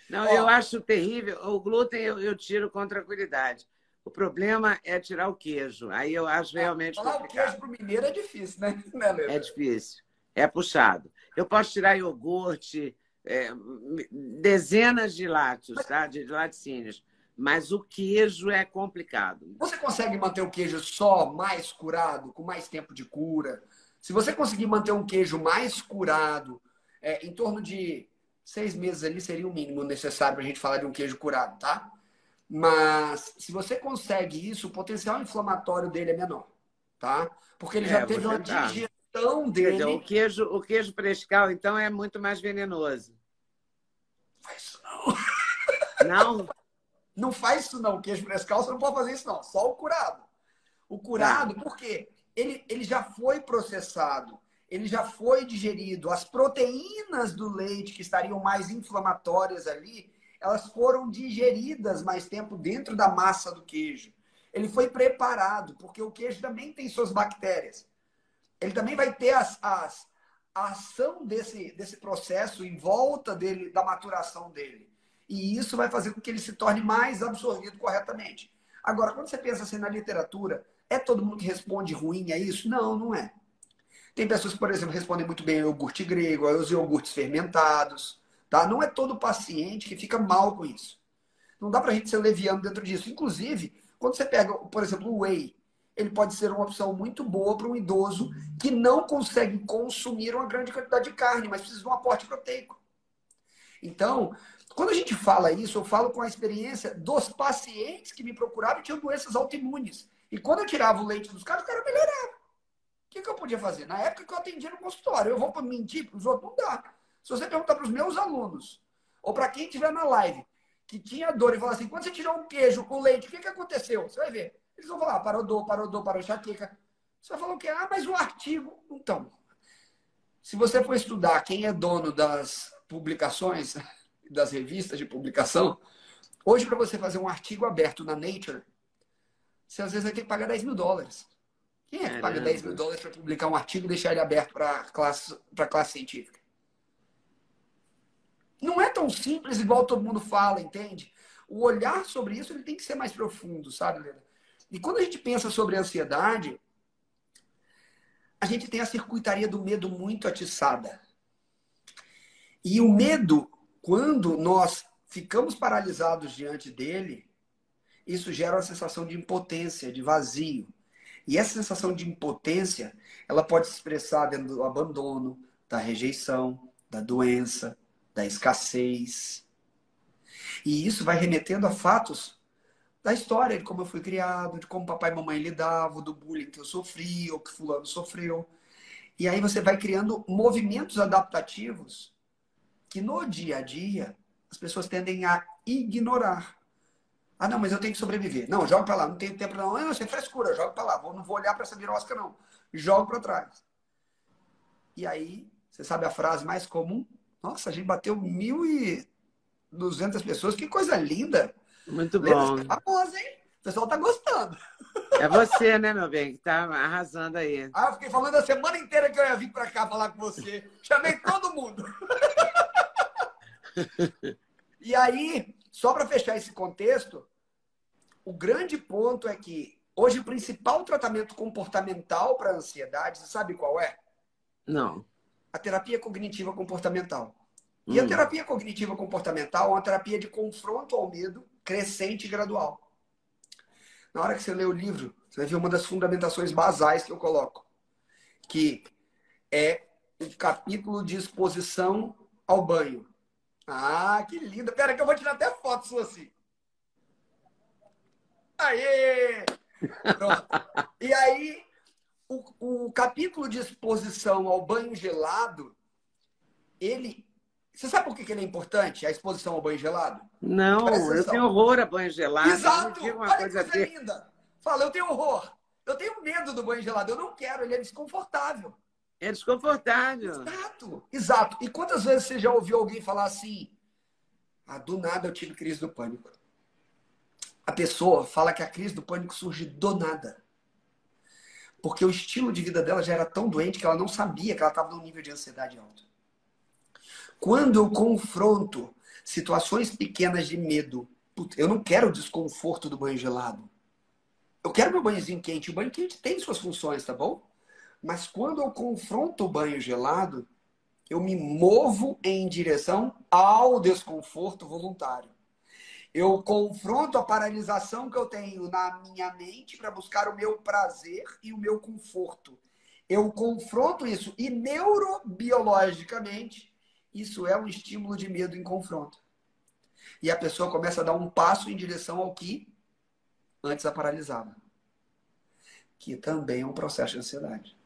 Speaker 2: Não, Ó, eu acho terrível. O glúten eu, eu, tiro com tranquilidade. O problema é tirar o queijo. Aí eu acho realmente
Speaker 1: falar
Speaker 2: complicado.
Speaker 1: o queijo para o mineiro é difícil, né, né
Speaker 2: É difícil. É puxado. Eu posso tirar iogurte, é, dezenas de lácteos, tá? de laticínios. Mas o queijo é complicado.
Speaker 1: Você consegue manter o queijo só mais curado, com mais tempo de cura? Se você conseguir manter um queijo mais curado, é, em torno de seis meses ali seria o mínimo necessário para a gente falar de um queijo curado, tá? Mas se você consegue isso, o potencial inflamatório dele é menor, tá? Porque ele é, já teve uma digestão dele. Dizer,
Speaker 2: o queijo, o queijo frescal, então, é muito mais venenoso.
Speaker 1: Faz isso não.
Speaker 2: Não?
Speaker 1: Não faz isso não. O queijo frescal você não pode fazer isso não. Só o curado. O curado, tá. por quê? Ele, ele já foi processado, ele já foi digerido. As proteínas do leite que estariam mais inflamatórias ali, elas foram digeridas mais tempo dentro da massa do queijo. Ele foi preparado, porque o queijo também tem suas bactérias. Ele também vai ter as, as, a ação desse, desse processo em volta dele, da maturação dele. E isso vai fazer com que ele se torne mais absorvido corretamente. Agora, quando você pensa assim na literatura, é todo mundo que responde ruim a isso? Não, não é. Tem pessoas que, por exemplo, respondem muito bem ao iogurte grego, aos iogurtes fermentados. Tá? Não é todo paciente que fica mal com isso. Não dá para a gente ser leviano dentro disso. Inclusive, quando você pega, por exemplo, o whey, ele pode ser uma opção muito boa para um idoso que não consegue consumir uma grande quantidade de carne, mas precisa de um aporte proteico. Então, quando a gente fala isso, eu falo com a experiência dos pacientes que me procuravam e tinham doenças autoimunes. E quando eu tirava o leite dos caras, o cara melhorava. O que, que eu podia fazer? Na época que eu atendia no consultório, eu vou mentir para os outros? Não dá. Se você perguntar para os meus alunos, ou para quem estiver na live, que tinha dor e falar assim, quando você tirou um queijo com leite, o que, que aconteceu? Você vai ver. Eles vão falar, ah, parou dor, parou dor, parou enxaqueca. Você vai falar o quê? Ah, mas o artigo... Então, se você for estudar quem é dono das publicações, das revistas de publicação, hoje para você fazer um artigo aberto na Nature, você às vezes vai ter que pagar 10 mil dólares. Quem é que paga 10 mil dólares para publicar um artigo e deixar ele aberto para classe, para classe científica? Não é tão simples igual todo mundo fala, entende? O olhar sobre isso ele tem que ser mais profundo, sabe, Lena? E quando a gente pensa sobre ansiedade, a gente tem a circuitaria do medo muito atiçada. E o medo, quando nós ficamos paralisados diante dele, isso gera uma sensação de impotência, de vazio. E essa sensação de impotência, ela pode se expressar dentro do abandono, da rejeição, da doença, da escassez. E isso vai remetendo a fatos da história, de como eu fui criado, de como papai e mamãe lidavam, do bullying que eu sofri ou que fulano sofreu. E aí você vai criando movimentos adaptativos que no dia a dia as pessoas tendem a ignorar. Ah, não, mas eu tenho que sobreviver. Não, joga para lá, não tenho tempo não. Ah, não, isso é frescura, joga para lá. não vou olhar para essa birosca não. Jogo para trás. E aí, você sabe a frase mais comum? Nossa, a gente bateu 1.200 pessoas, que coisa linda.
Speaker 2: Muito bom.
Speaker 1: Famosa, hein? pessoal tá gostando.
Speaker 2: É você, né, meu bem, que tá arrasando aí.
Speaker 1: Ah, eu fiquei falando a semana inteira que eu ia vir para cá falar com você. Chamei todo mundo. e aí, só para fechar esse contexto, o grande ponto é que hoje o principal tratamento comportamental para ansiedade, você sabe qual é?
Speaker 2: Não.
Speaker 1: A terapia cognitiva comportamental. E hum. a terapia cognitiva comportamental é uma terapia de confronto ao medo crescente e gradual. Na hora que você lê o livro, você vai ver uma das fundamentações basais que eu coloco, que é o capítulo de exposição ao banho. Ah, que linda! Pera que eu vou tirar até foto sua assim. Aê! Pronto. E aí, o, o capítulo de exposição ao banho gelado, ele você sabe por que, ele é importante, a exposição ao banho gelado?
Speaker 2: Não, eu tenho horror a banho gelado.
Speaker 1: Exato! Olha que coisa linda! Fala, eu tenho horror. Eu tenho medo do banho gelado. Eu não quero, ele é desconfortável.
Speaker 2: É desconfortável.
Speaker 1: Exato, exato. E quantas vezes você já ouviu alguém falar assim? Ah, do nada eu tive crise do pânico. A pessoa fala que a crise do pânico surge do nada. Porque o estilo de vida dela já era tão doente que ela não sabia que ela estava num nível de ansiedade alto. Quando eu confronto situações pequenas de medo, eu não quero o desconforto do banho gelado. Eu quero meu banhozinho quente. O banho quente tem suas funções, tá bom? Mas quando eu confronto o banho gelado, eu me movo em direção ao desconforto voluntário. Eu confronto a paralisação que eu tenho na minha mente para buscar o meu prazer e o meu conforto. Eu confronto isso e neurobiologicamente isso é um estímulo de medo em confronto. E a pessoa começa a dar um passo em direção ao que antes a paralisava. Que também é um processo de ansiedade.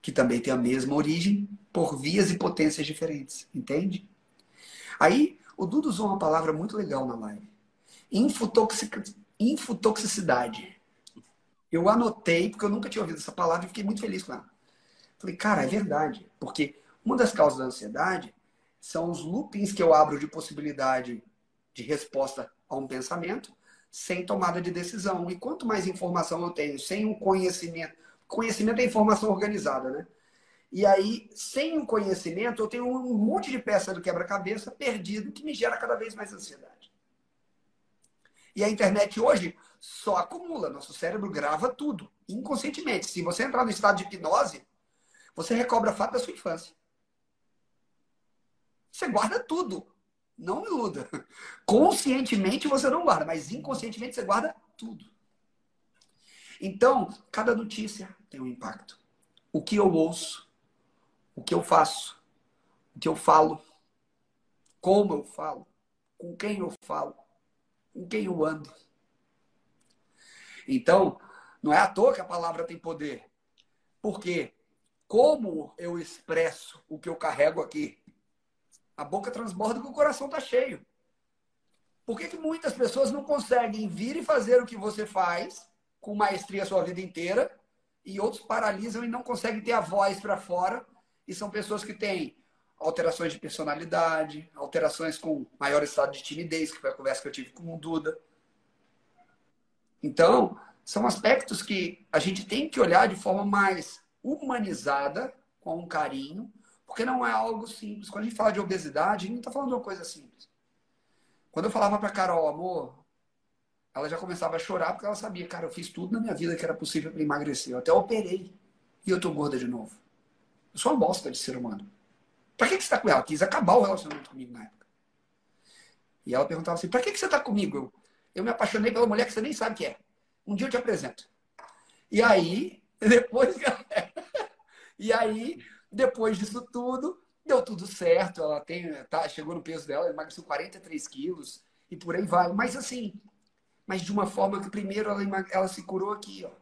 Speaker 1: Que também tem a mesma origem por vias e potências diferentes. Entende? Aí, o Dudu usou uma palavra muito legal na live. Infotoxic... Infotoxicidade. Eu anotei, porque eu nunca tinha ouvido essa palavra e fiquei muito feliz com ela. Falei, cara, é verdade. Porque uma das causas da ansiedade são os loopings que eu abro de possibilidade de resposta a um pensamento sem tomada de decisão. E quanto mais informação eu tenho, sem um conhecimento, conhecimento é informação organizada, né? E aí, sem o conhecimento, eu tenho um monte de peça do quebra-cabeça perdido que me gera cada vez mais ansiedade. E a internet hoje só acumula, nosso cérebro grava tudo, inconscientemente. Se você entrar no estado de hipnose, você recobra fato da sua infância. Você guarda tudo. Não iluda. Conscientemente você não guarda, mas inconscientemente você guarda tudo. Então, cada notícia tem um impacto. O que eu ouço, o que eu faço, o que eu falo, como eu falo, com quem eu falo, com quem eu ando. Então, não é à toa que a palavra tem poder. Porque como eu expresso o que eu carrego aqui a boca transborda porque o coração está cheio. Por que, que muitas pessoas não conseguem vir e fazer o que você faz com maestria a sua vida inteira e outros paralisam e não conseguem ter a voz para fora e são pessoas que têm alterações de personalidade, alterações com maior estado de timidez, que foi a conversa que eu tive com o Duda. Então, são aspectos que a gente tem que olhar de forma mais humanizada, com um carinho, porque não é algo simples. Quando a gente fala de obesidade, a gente não está falando de uma coisa simples. Quando eu falava para Carol, amor, ela já começava a chorar porque ela sabia, cara, eu fiz tudo na minha vida que era possível para emagrecer. Eu até operei e eu tô gorda de novo. Eu sou uma bosta de ser humano. Pra que, que você tá com ela? Quis acabar o relacionamento comigo na época. E ela perguntava assim, pra que, que você tá comigo? Eu, eu me apaixonei pela mulher que você nem sabe que é. Um dia eu te apresento. E aí, depois... e aí, depois disso tudo, deu tudo certo. Ela tem, tá, chegou no peso dela, emagreceu 43 quilos e por aí vai. Mas assim, mas de uma forma que primeiro ela, ela se curou aqui, ó.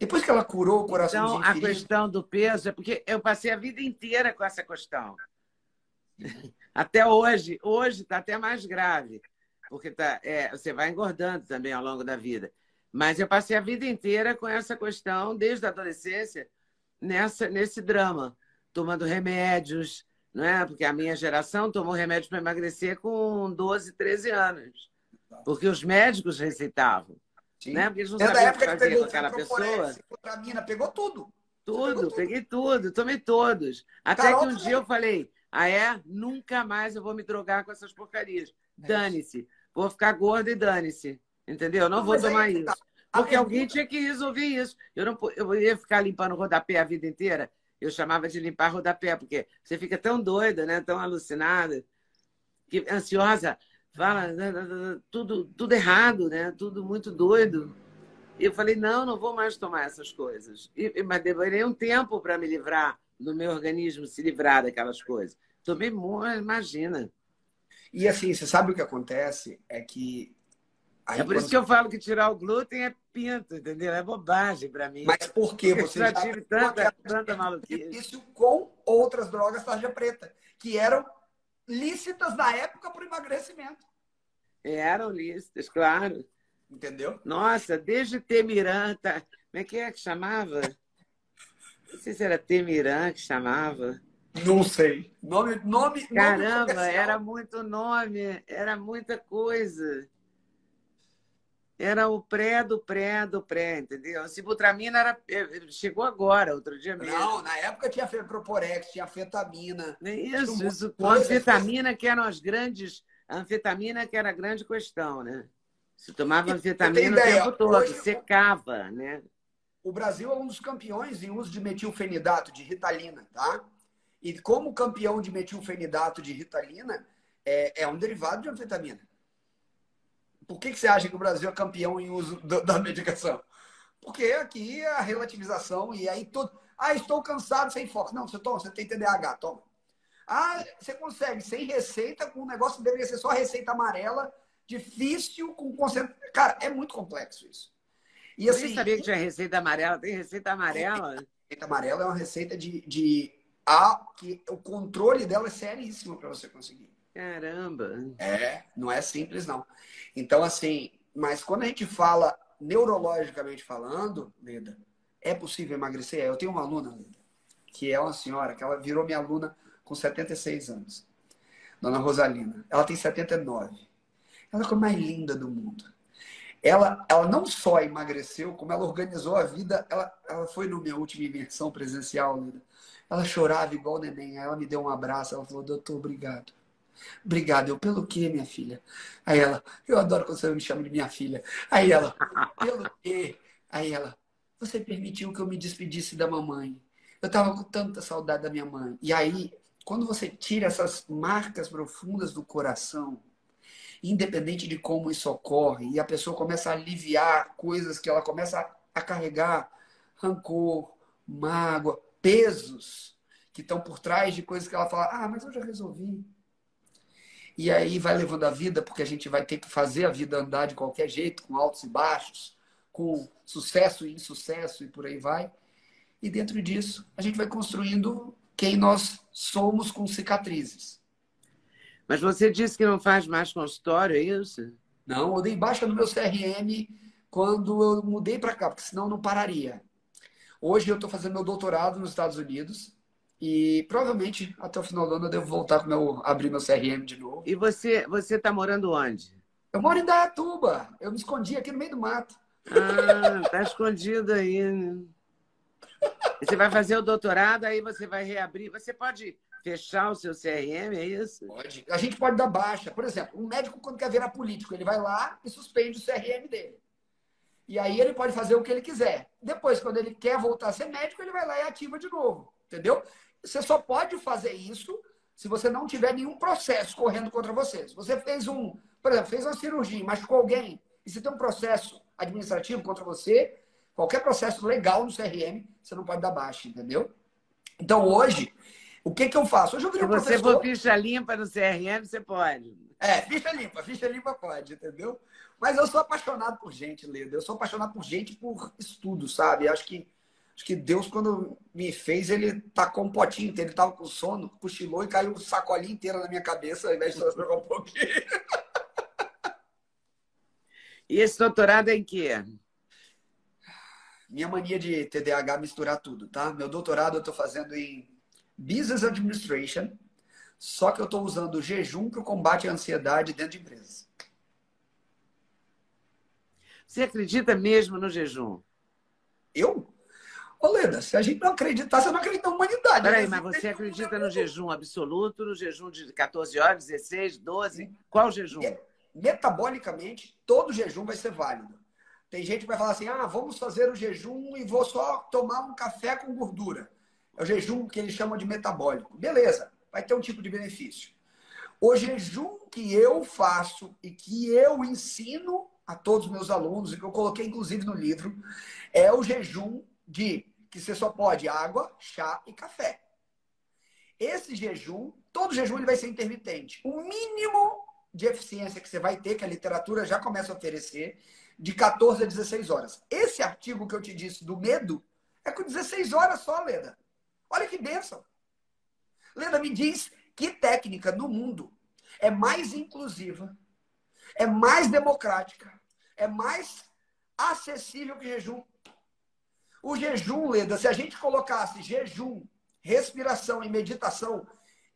Speaker 1: Depois que ela curou o coração
Speaker 2: Então, a questão do peso é porque eu passei a vida inteira com essa questão. Até hoje. Hoje está até mais grave. Porque tá, é, você vai engordando também ao longo da vida. Mas eu passei a vida inteira com essa questão, desde a adolescência, nessa, nesse drama, tomando remédios, não é? Porque a minha geração tomou remédio para emagrecer com 12, 13 anos. Porque os médicos receitavam. Sim. Né? Porque eles não
Speaker 1: Desde
Speaker 2: sabiam
Speaker 1: época
Speaker 2: que fazer com aquela pessoa.
Speaker 1: Mina, pegou tudo.
Speaker 2: Tudo,
Speaker 1: pegou
Speaker 2: peguei tudo, tomei todos. Até
Speaker 1: Carol
Speaker 2: que um
Speaker 1: também.
Speaker 2: dia eu falei, ah é? Nunca mais eu vou me drogar com essas porcarias. Dane-se. Vou ficar gorda e dane-se. Entendeu? Não
Speaker 1: Não,
Speaker 2: vou
Speaker 1: mas aí
Speaker 2: tomar
Speaker 1: que
Speaker 2: isso.
Speaker 1: tá.
Speaker 2: Porque
Speaker 1: pergunta-
Speaker 2: alguém tinha que resolver isso. Eu não eu ia ficar limpando rodapé a vida inteira. Eu chamava de limpar rodapé, porque você fica tão doida, né? tão alucinada, que ansiosa, fala tudo, tudo errado, né? tudo muito doido. E eu falei, não, não vou mais tomar essas coisas. E, mas demorei um tempo para me livrar do meu organismo, se livrar daquelas coisas. Tomei muito, imagina.
Speaker 1: E assim, você sabe o que acontece? É que. aí
Speaker 2: É por isso
Speaker 1: quando-
Speaker 2: que eu falo que tirar o glúten é pinto, entendeu? É bobagem para mim.
Speaker 1: Mas por que você
Speaker 2: já tive tanta, tanta maluquice.
Speaker 1: isso com outras drogas tarja preta, que eram lícitas na época para o emagrecimento.
Speaker 2: Eram listas, claro.
Speaker 1: Entendeu?
Speaker 2: Nossa, desde Temirã, tá... como é que é que chamava? Não sei se era Temirã que chamava.
Speaker 1: Não sei. Nome, nome, nome
Speaker 2: Caramba,
Speaker 1: comercial.
Speaker 2: era muito nome, era muita coisa. Era o pré do pré do pré, entendeu? Sibutramina era... eh, chegou agora, outro dia mesmo.
Speaker 1: Não, na época tinha proporex, tinha anfetamina.
Speaker 2: Nem Isso,
Speaker 1: Tinha
Speaker 2: isso.
Speaker 1: coisas-
Speaker 2: Anfetamina que eram as grandes. A anfetamina que era a grande questão, né? Se tomava anfetamina o tempo todo,
Speaker 1: hoje-
Speaker 2: secava, né?
Speaker 1: O Brasil é um dos campeões em uso de metilfenidato, de ritalina, tá? E como campeão de metilfenidato de ritalina, é, é um derivado de anfetamina. Por que, que você acha que o Brasil é campeão em uso da medicação? Porque aqui é a relativização e aí todo. Ah, estou cansado sem foco. Não, você toma, você tem TDAH, toma. Ah, você consegue sem receita, com um negócio que deveria ser só receita amarela, difícil, com concentração. Cara, é muito complexo isso. E
Speaker 2: Eu
Speaker 1: assim,
Speaker 2: nem sabia que tinha receita amarela. Tem receita amarela?
Speaker 1: receita amarela é uma receita de, de a que o controle dela é seríssimo para você conseguir.
Speaker 2: Caramba.
Speaker 1: É, não é simples não. Então assim, mas quando a gente fala neurologicamente falando, Leda, é possível emagrecer? Eu tenho uma aluna, Leda, que é uma senhora que ela virou minha aluna com 76 anos. Dona Rosalina. Ela tem 79. Ela é a mais linda do mundo. Ela, ela não só emagreceu, como ela organizou a vida. Ela, ela foi na minha última imersão presencial, Lida. Ela chorava igual neném. Aí ela me deu um abraço. Ela falou: Doutor, obrigado. Obrigado. Eu, pelo quê, minha filha? Aí ela: Eu adoro quando você me chama de minha filha. Aí ela: Pelo quê? Aí ela: Você permitiu que eu me despedisse da mamãe. Eu tava com tanta saudade da minha mãe. E aí, quando você tira essas marcas profundas do coração, independente de como isso ocorre, e a pessoa começa a aliviar coisas que ela começa a carregar, rancor, mágoa, pesos que estão por trás de coisas que ela fala, ah, mas eu já resolvi. E aí vai levando a vida, porque a gente vai ter que fazer a vida andar de qualquer jeito, com altos e baixos, com sucesso e insucesso e por aí vai. E dentro disso, a gente vai construindo quem nós somos com cicatrizes.
Speaker 2: Mas você disse que não faz mais consultório, é isso?
Speaker 1: Não, eu dei baixa no meu CRM quando eu mudei para cá, porque senão eu não pararia. Hoje eu estou fazendo meu doutorado nos Estados Unidos e provavelmente até o final do ano eu devo voltar com meu abrir meu CRM de novo.
Speaker 2: E você você está morando onde?
Speaker 1: Eu moro em Dayatuba. Eu me escondi aqui no meio do mato.
Speaker 2: Ah, tá escondido aí. Né? Você vai fazer o doutorado, aí você vai reabrir. Você pode fechar o seu CRM, é isso?
Speaker 1: Pode. A gente pode dar baixa. Por exemplo, um médico quando quer virar político, ele vai lá e suspende o CRM dele. E aí ele pode fazer o que ele quiser. Depois, quando ele quer voltar a ser médico, ele vai lá e ativa de novo. Entendeu? Você só pode fazer isso se você não tiver nenhum processo correndo contra você. Se você fez um, por exemplo, fez uma cirurgia, machucou alguém, e você tem um processo administrativo contra você, qualquer processo legal no CRM, você não pode dar baixa, entendeu? Então hoje, o que, que eu faço? Hoje eu virei
Speaker 2: Se
Speaker 1: um
Speaker 2: você
Speaker 1: professor.
Speaker 2: for ficha limpa no CRM, você pode.
Speaker 1: É, ficha limpa, ficha limpa pode, entendeu? Mas eu sou apaixonado por gente, Leda. Eu sou apaixonado por gente por estudo, sabe? Acho que, acho que Deus, quando me fez, ele tacou um potinho inteiro. Ele tava com sono, cochilou e caiu um sacolinho inteiro na minha cabeça, ao invés de só um pouquinho.
Speaker 2: E esse doutorado é em quê?
Speaker 1: Minha mania de TDAH misturar tudo, tá? Meu doutorado eu tô fazendo em Business Administration, só que eu tô usando o jejum para o combate à ansiedade dentro de empresas.
Speaker 2: Você acredita mesmo no jejum?
Speaker 1: Eu? Ô, Leda, se a gente não acreditar, você não acredita na humanidade.
Speaker 2: Peraí, né? mas você acredita no jejum absoluto, no jejum de 14 horas, 16, 12? Qual jejum?
Speaker 1: Metabolicamente, todo jejum vai ser válido. Tem gente que vai falar assim: ah, vamos fazer o jejum e vou só tomar um café com gordura. É o jejum que eles chamam de metabólico. Beleza, vai ter um tipo de benefício. O jejum que eu faço e que eu ensino a todos os meus alunos, e que eu coloquei inclusive no livro, é o jejum de que você só pode água, chá e café. Esse jejum, todo jejum ele vai ser intermitente. O mínimo de eficiência que você vai ter, que a literatura já começa a oferecer, de 14 a 16 horas. Esse artigo que eu te disse do medo é com 16 horas só, Leda. Olha que bênção. Leda, me diz que técnica no mundo é mais inclusiva, é mais democrática, é mais acessível que jejum. O jejum, Leda, se a gente colocasse jejum, respiração e meditação,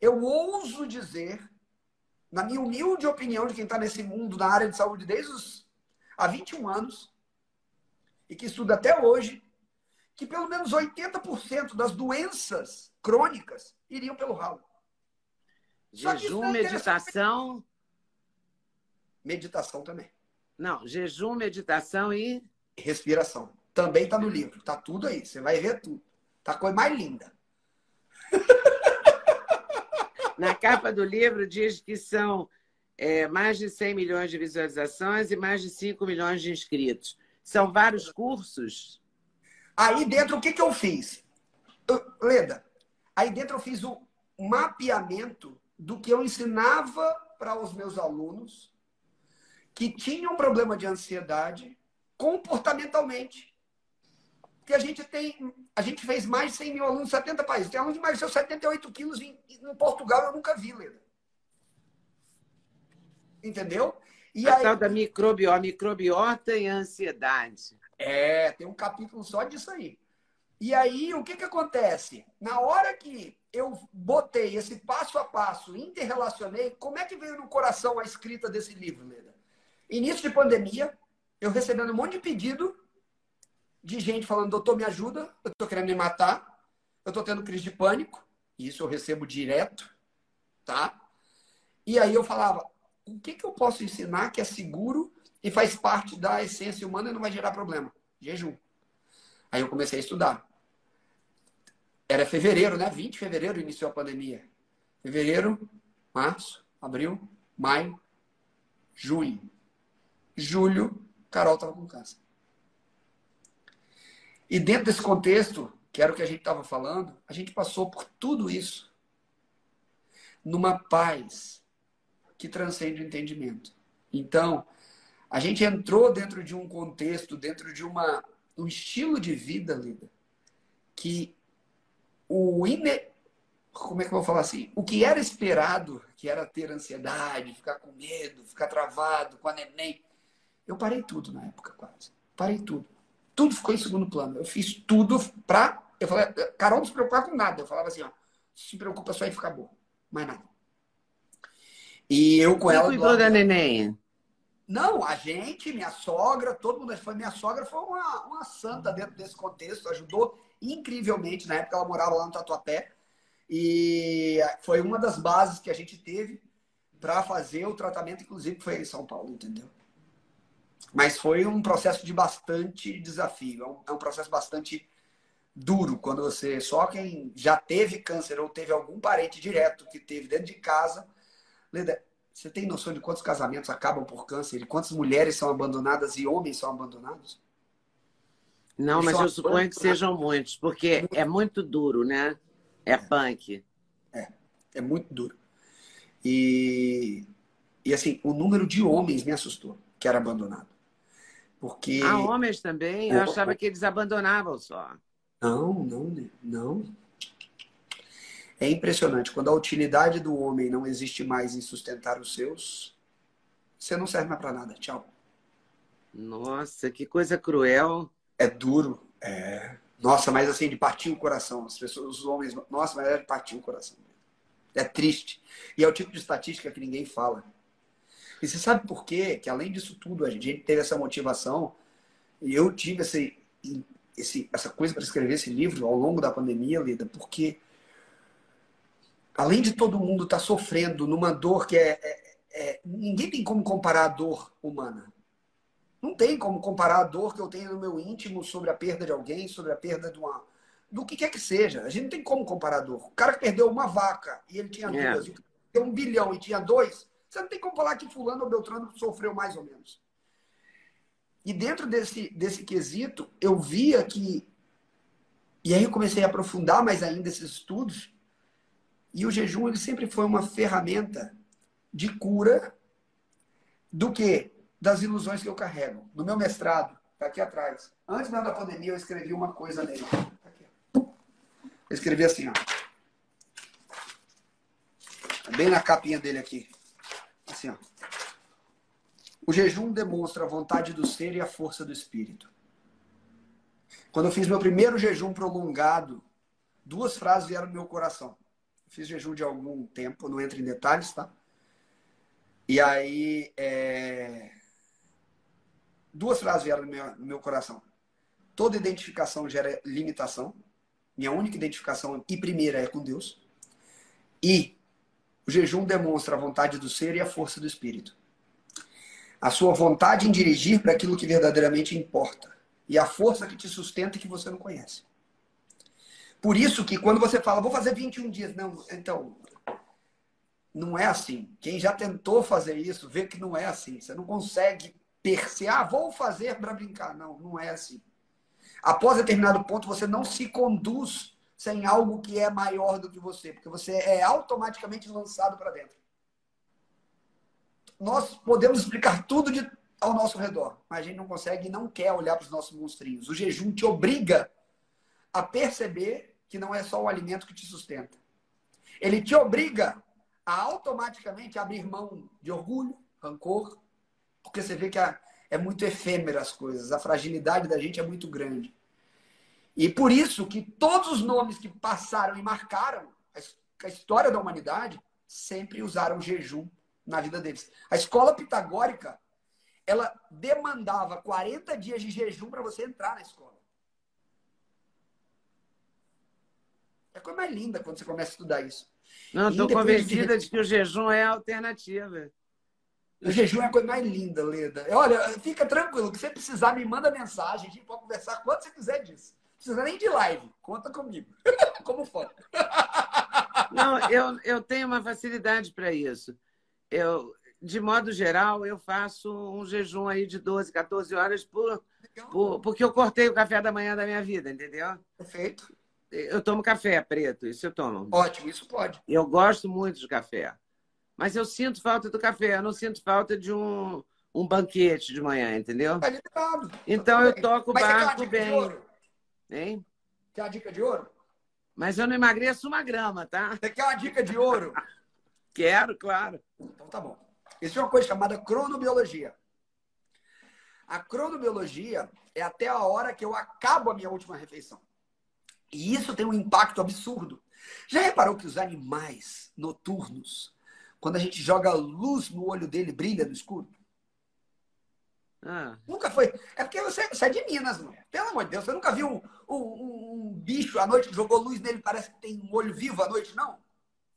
Speaker 1: eu ouso dizer, na minha humilde opinião de quem está nesse mundo, na área de saúde desde os há 21 anos, e que estuda até hoje, que pelo menos 80% das doenças crônicas iriam pelo ralo.
Speaker 2: Jejum, é meditação.
Speaker 1: Meditação também.
Speaker 2: Não, jejum, meditação e.
Speaker 1: Respiração. Também está no livro. Está tudo aí. Você vai ver tudo. Tá a coisa mais linda.
Speaker 2: Na capa do livro diz que são é, mais de 100 milhões de visualizações e mais de 5 milhões de inscritos. São vários cursos?
Speaker 1: Aí dentro, o que, que eu fiz? Leda, aí dentro eu fiz o mapeamento do que eu ensinava para os meus alunos que tinham problema de ansiedade comportamentalmente. Porque a gente tem, a gente fez mais de 100 mil alunos em 70 países. Tem aluno que emagreceu 78 quilos em, em Portugal, eu nunca vi, Leda. Entendeu?
Speaker 2: E a aí... tal da microbiota, microbiota e ansiedade.
Speaker 1: É, tem um capítulo só disso aí. E aí, o que, que acontece? Na hora que eu botei esse passo a passo, interrelacionei, como é que veio no coração a escrita desse livro, Leda? Início de pandemia, eu recebendo um monte de pedido de gente falando, doutor, me ajuda, eu tô querendo me matar, eu tô tendo crise de pânico, isso eu recebo direto, tá? E aí eu falava, o que, que eu posso ensinar que é seguro e faz parte da essência humana e não vai gerar problema? Jejum. Aí eu comecei a estudar. Era fevereiro, né? 20 de fevereiro iniciou a pandemia. Fevereiro, março, abril, maio, junho. Julho, Carol estava com câncer. E dentro desse contexto, que era o que a gente estava falando, a gente passou por tudo isso numa paz que transcende o entendimento. Então, a gente entrou dentro de um contexto, dentro de uma, um estilo de vida, Lida, que o ine... como é que eu vou falar assim? O que era esperado, que era ter ansiedade, ficar com medo, ficar travado com a neném, eu parei tudo na época quase. Parei tudo. Tudo ficou em segundo plano. Eu fiz tudo pra. Eu falei, Carol, não se preocupar com nada. Eu falava assim, ó, se preocupa só em ficar boa. Mais nada. E eu com Quem ela.
Speaker 2: cuidou da neném?
Speaker 1: Não, a gente, minha sogra, todo mundo. Foi, minha sogra foi uma, uma santa dentro desse contexto, ajudou incrivelmente. Na época ela morava lá no Tatuapé. E foi uma das bases que a gente teve para fazer o tratamento, inclusive, que foi em São Paulo, entendeu? Mas foi um processo de bastante desafio. É um, é um processo bastante duro quando você. Só quem já teve câncer ou teve algum parente direto que teve dentro de casa Leda, você tem noção de quantos casamentos acabam por câncer e quantas mulheres são abandonadas e homens são abandonados?
Speaker 2: Não, Eles mas eu suponho que sejam muitos, porque é muito duro, né? É punk.
Speaker 1: É, é muito duro. E, e assim, o número de homens me assustou que era abandonado. Porque.
Speaker 2: Ah, homens também? Eu achava que eles abandonavam só.
Speaker 1: Não, não, não. É impressionante. Quando a utilidade do homem não existe mais em sustentar os seus, você não serve mais para nada. Tchau.
Speaker 2: Nossa, que coisa cruel.
Speaker 1: É duro. É. Nossa, mas assim, de partir o coração. As pessoas, os homens, nossa, mas é de partir o coração. É triste. E é o tipo de estatística que ninguém fala. E você sabe por quê? Que além disso tudo, a gente teve essa motivação E eu tive esse, esse, essa coisa para escrever esse livro ao longo da pandemia, Lida, porque além de todo mundo estar tá sofrendo numa dor que é, é, é, Ninguém tem como comparar a dor humana. Não tem como comparar a dor que eu tenho no meu íntimo sobre a perda de alguém, sobre a perda de uma. do que quer que seja. A gente não tem como comparar a dor. O cara que perdeu uma vaca e ele tinha é. duas, e um bilhão e tinha dois, você não tem como falar que Fulano ou Beltrano sofreu mais ou menos. E dentro desse, desse quesito, eu via que. E aí eu comecei a aprofundar mais ainda esses estudos. E o jejum ele sempre foi uma ferramenta de cura do que? Das ilusões que eu carrego. No meu mestrado, tá aqui atrás. Antes da pandemia, eu escrevi uma coisa nele. Tá. Eu escrevi assim, ó. Bem na capinha dele aqui. Assim, ó. O jejum demonstra a vontade do ser e a força do espírito. Quando eu fiz meu primeiro jejum prolongado, duas frases vieram no meu coração. fiz jejum de algum tempo, não entro em detalhes, tá? E aí, é... duas frases vieram no meu, no meu coração. Toda identificação gera limitação. Minha única identificação e primeira é com Deus. E o jejum demonstra a vontade do ser e a força do espírito a sua vontade em dirigir para aquilo que verdadeiramente importa e a força que te sustenta e que você não conhece. Por isso que quando você fala, vou fazer 21 dias, não, então, não é assim. Quem já tentou fazer isso vê que não é assim. Você não consegue perceber, ah, vou fazer para brincar. Não, não é assim. Após determinado ponto, você não se conduz sem algo que é maior do que você, porque você é automaticamente lançado para dentro nós podemos explicar tudo de, ao nosso redor, mas a gente não consegue e não quer olhar para os nossos monstrinhos. O jejum te obriga a perceber que não é só o alimento que te sustenta. Ele te obriga a automaticamente abrir mão de orgulho, rancor, porque você vê que é muito efêmera as coisas, a fragilidade da gente é muito grande. E por isso que todos os nomes que passaram e marcaram a história da humanidade sempre usaram jejum na vida deles. A escola pitagórica, ela demandava 40 dias de jejum para você entrar na escola. É coisa mais linda quando você começa a estudar isso.
Speaker 2: Não, estou convencida de... de que o jejum é a alternativa.
Speaker 1: O jejum é a coisa mais linda, Leda. Olha, fica tranquilo, que você precisar, me manda mensagem, a gente pode conversar quando você quiser disso. Não precisa nem de live, conta comigo. Como for.
Speaker 2: Não, eu, eu tenho uma facilidade para isso eu, de modo geral, eu faço um jejum aí de 12, 14 horas por, por, porque eu cortei o café da manhã da minha vida, entendeu?
Speaker 1: Perfeito.
Speaker 2: Eu tomo café preto, isso eu tomo.
Speaker 1: Ótimo, isso pode.
Speaker 2: Eu gosto muito de café. Mas eu sinto falta do café, eu não sinto falta de um, um banquete de manhã, entendeu?
Speaker 1: Tá liberado.
Speaker 2: Então tá eu toco o barco bem.
Speaker 1: Hein? Quer uma dica de ouro?
Speaker 2: Mas eu não emagreço uma grama, tá?
Speaker 1: Você quer uma dica de ouro?
Speaker 2: Quero, claro.
Speaker 1: Então tá bom. Existe uma coisa chamada cronobiologia. A cronobiologia é até a hora que eu acabo a minha última refeição. E isso tem um impacto absurdo. Já reparou que os animais noturnos, quando a gente joga luz no olho dele, brilha no escuro? Ah. Nunca foi. É porque você, você é de Minas, mano. Pelo amor de Deus, você nunca viu um, um, um bicho à noite que jogou luz nele, parece que tem um olho vivo à noite, não?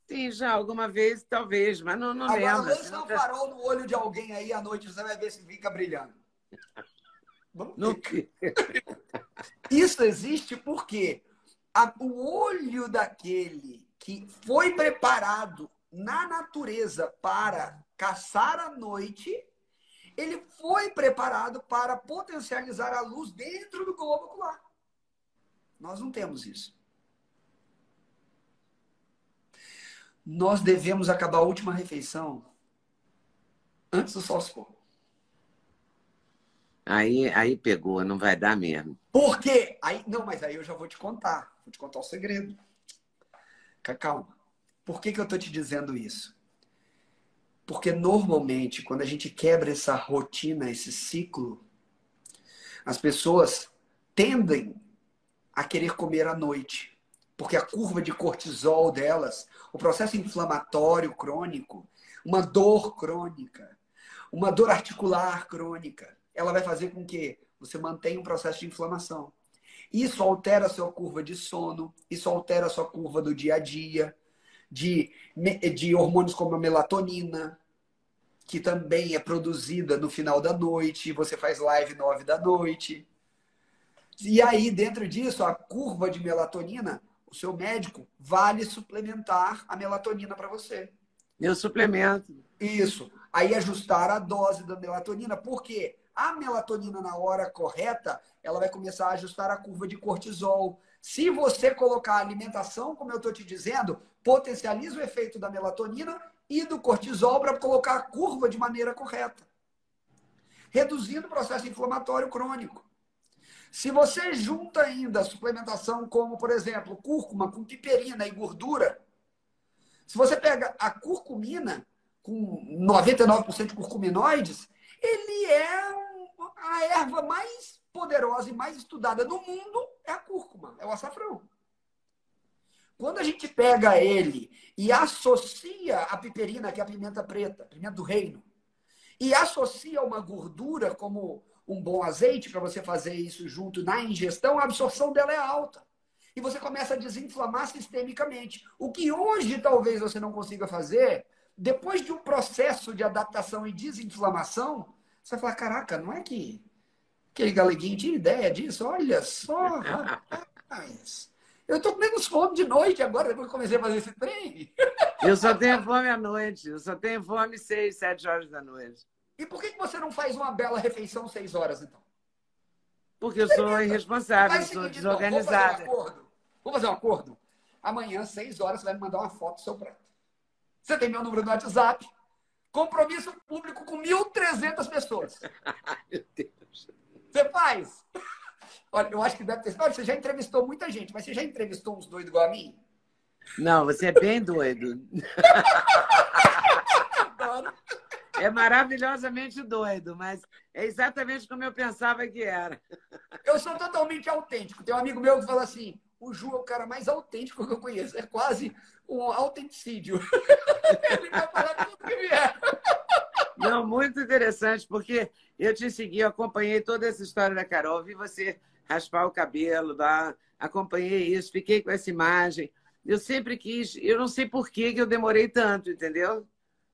Speaker 2: Sim, já alguma vez, talvez, mas não, não
Speaker 1: Agora,
Speaker 2: lembro.
Speaker 1: Agora, lança um farol no olho de alguém aí à noite, você vai ver se fica brilhando.
Speaker 2: Não
Speaker 1: Isso existe porque a, o olho daquele que foi preparado na natureza para caçar à noite, ele foi preparado para potencializar a luz dentro do globo ocular. Nós não temos isso. nós devemos acabar a última refeição antes do sol se pôr.
Speaker 2: Aí, aí pegou, não vai dar mesmo.
Speaker 1: Por quê? Aí, não, mas aí eu já vou te contar. Vou te contar o segredo. Calma. Por que, que eu estou te dizendo isso? Porque normalmente, quando a gente quebra essa rotina, esse ciclo, as pessoas tendem a querer comer à noite porque a curva de cortisol delas, o processo inflamatório crônico, uma dor crônica, uma dor articular crônica, ela vai fazer com que você mantém um processo de inflamação. Isso altera a sua curva de sono, isso altera a sua curva do dia a dia, de, de hormônios como a melatonina, que também é produzida no final da noite, você faz live nove da noite. E aí, dentro disso, a curva de melatonina, o seu médico vale suplementar a melatonina para você.
Speaker 2: Eu suplemento.
Speaker 1: Isso. Aí ajustar a dose da melatonina, porque a melatonina na hora correta, ela vai começar a ajustar a curva de cortisol. Se você colocar a alimentação, como eu estou te dizendo, potencializa o efeito da melatonina e do cortisol para colocar a curva de maneira correta, reduzindo o processo inflamatório crônico. Se você junta ainda a suplementação como, por exemplo, cúrcuma com piperina e gordura, se você pega a curcumina com 99% de curcuminoides, ele é a erva mais poderosa e mais estudada no mundo é a cúrcuma, é o açafrão. Quando a gente pega ele e associa a piperina, que é a pimenta preta, pimenta do reino, e associa uma gordura como um bom azeite para você fazer isso junto na ingestão, a absorção dela é alta. E você começa a desinflamar sistemicamente. O que hoje talvez você não consiga fazer, depois de um processo de adaptação e desinflamação, você vai falar: caraca, não é que aquele galeguinho tinha ideia disso? Olha só, rapaz. Eu tô com menos fome de noite agora, depois que comecei a fazer esse trem.
Speaker 2: Eu só tenho fome à noite. Eu só tenho fome seis, sete horas da noite.
Speaker 1: E por que você não faz uma bela refeição seis horas, então?
Speaker 2: Porque eu sou irresponsável, sou então, desorganizada.
Speaker 1: Vamos fazer um acordo. Vamos fazer um acordo. Amanhã, seis horas, você vai me mandar uma foto do seu prato. Você tem meu número no WhatsApp. Compromisso público com 1.300 pessoas. Meu Deus. Você faz? Olha, eu acho que deve ter. Olha, você já entrevistou muita gente, mas você já entrevistou uns doidos igual a mim?
Speaker 2: Não, você é bem doido. Adoro. É maravilhosamente doido, mas é exatamente como eu pensava que era.
Speaker 1: Eu sou totalmente autêntico. Tem um amigo meu que fala assim: o Ju é o cara mais autêntico que eu conheço. É quase um autenticídio. Ele vai falar tudo que vier.
Speaker 2: Não, muito interessante, porque eu te segui, eu acompanhei toda essa história da Carol, vi você raspar o cabelo lá, acompanhei isso, fiquei com essa imagem. Eu sempre quis, eu não sei por que eu demorei tanto, entendeu?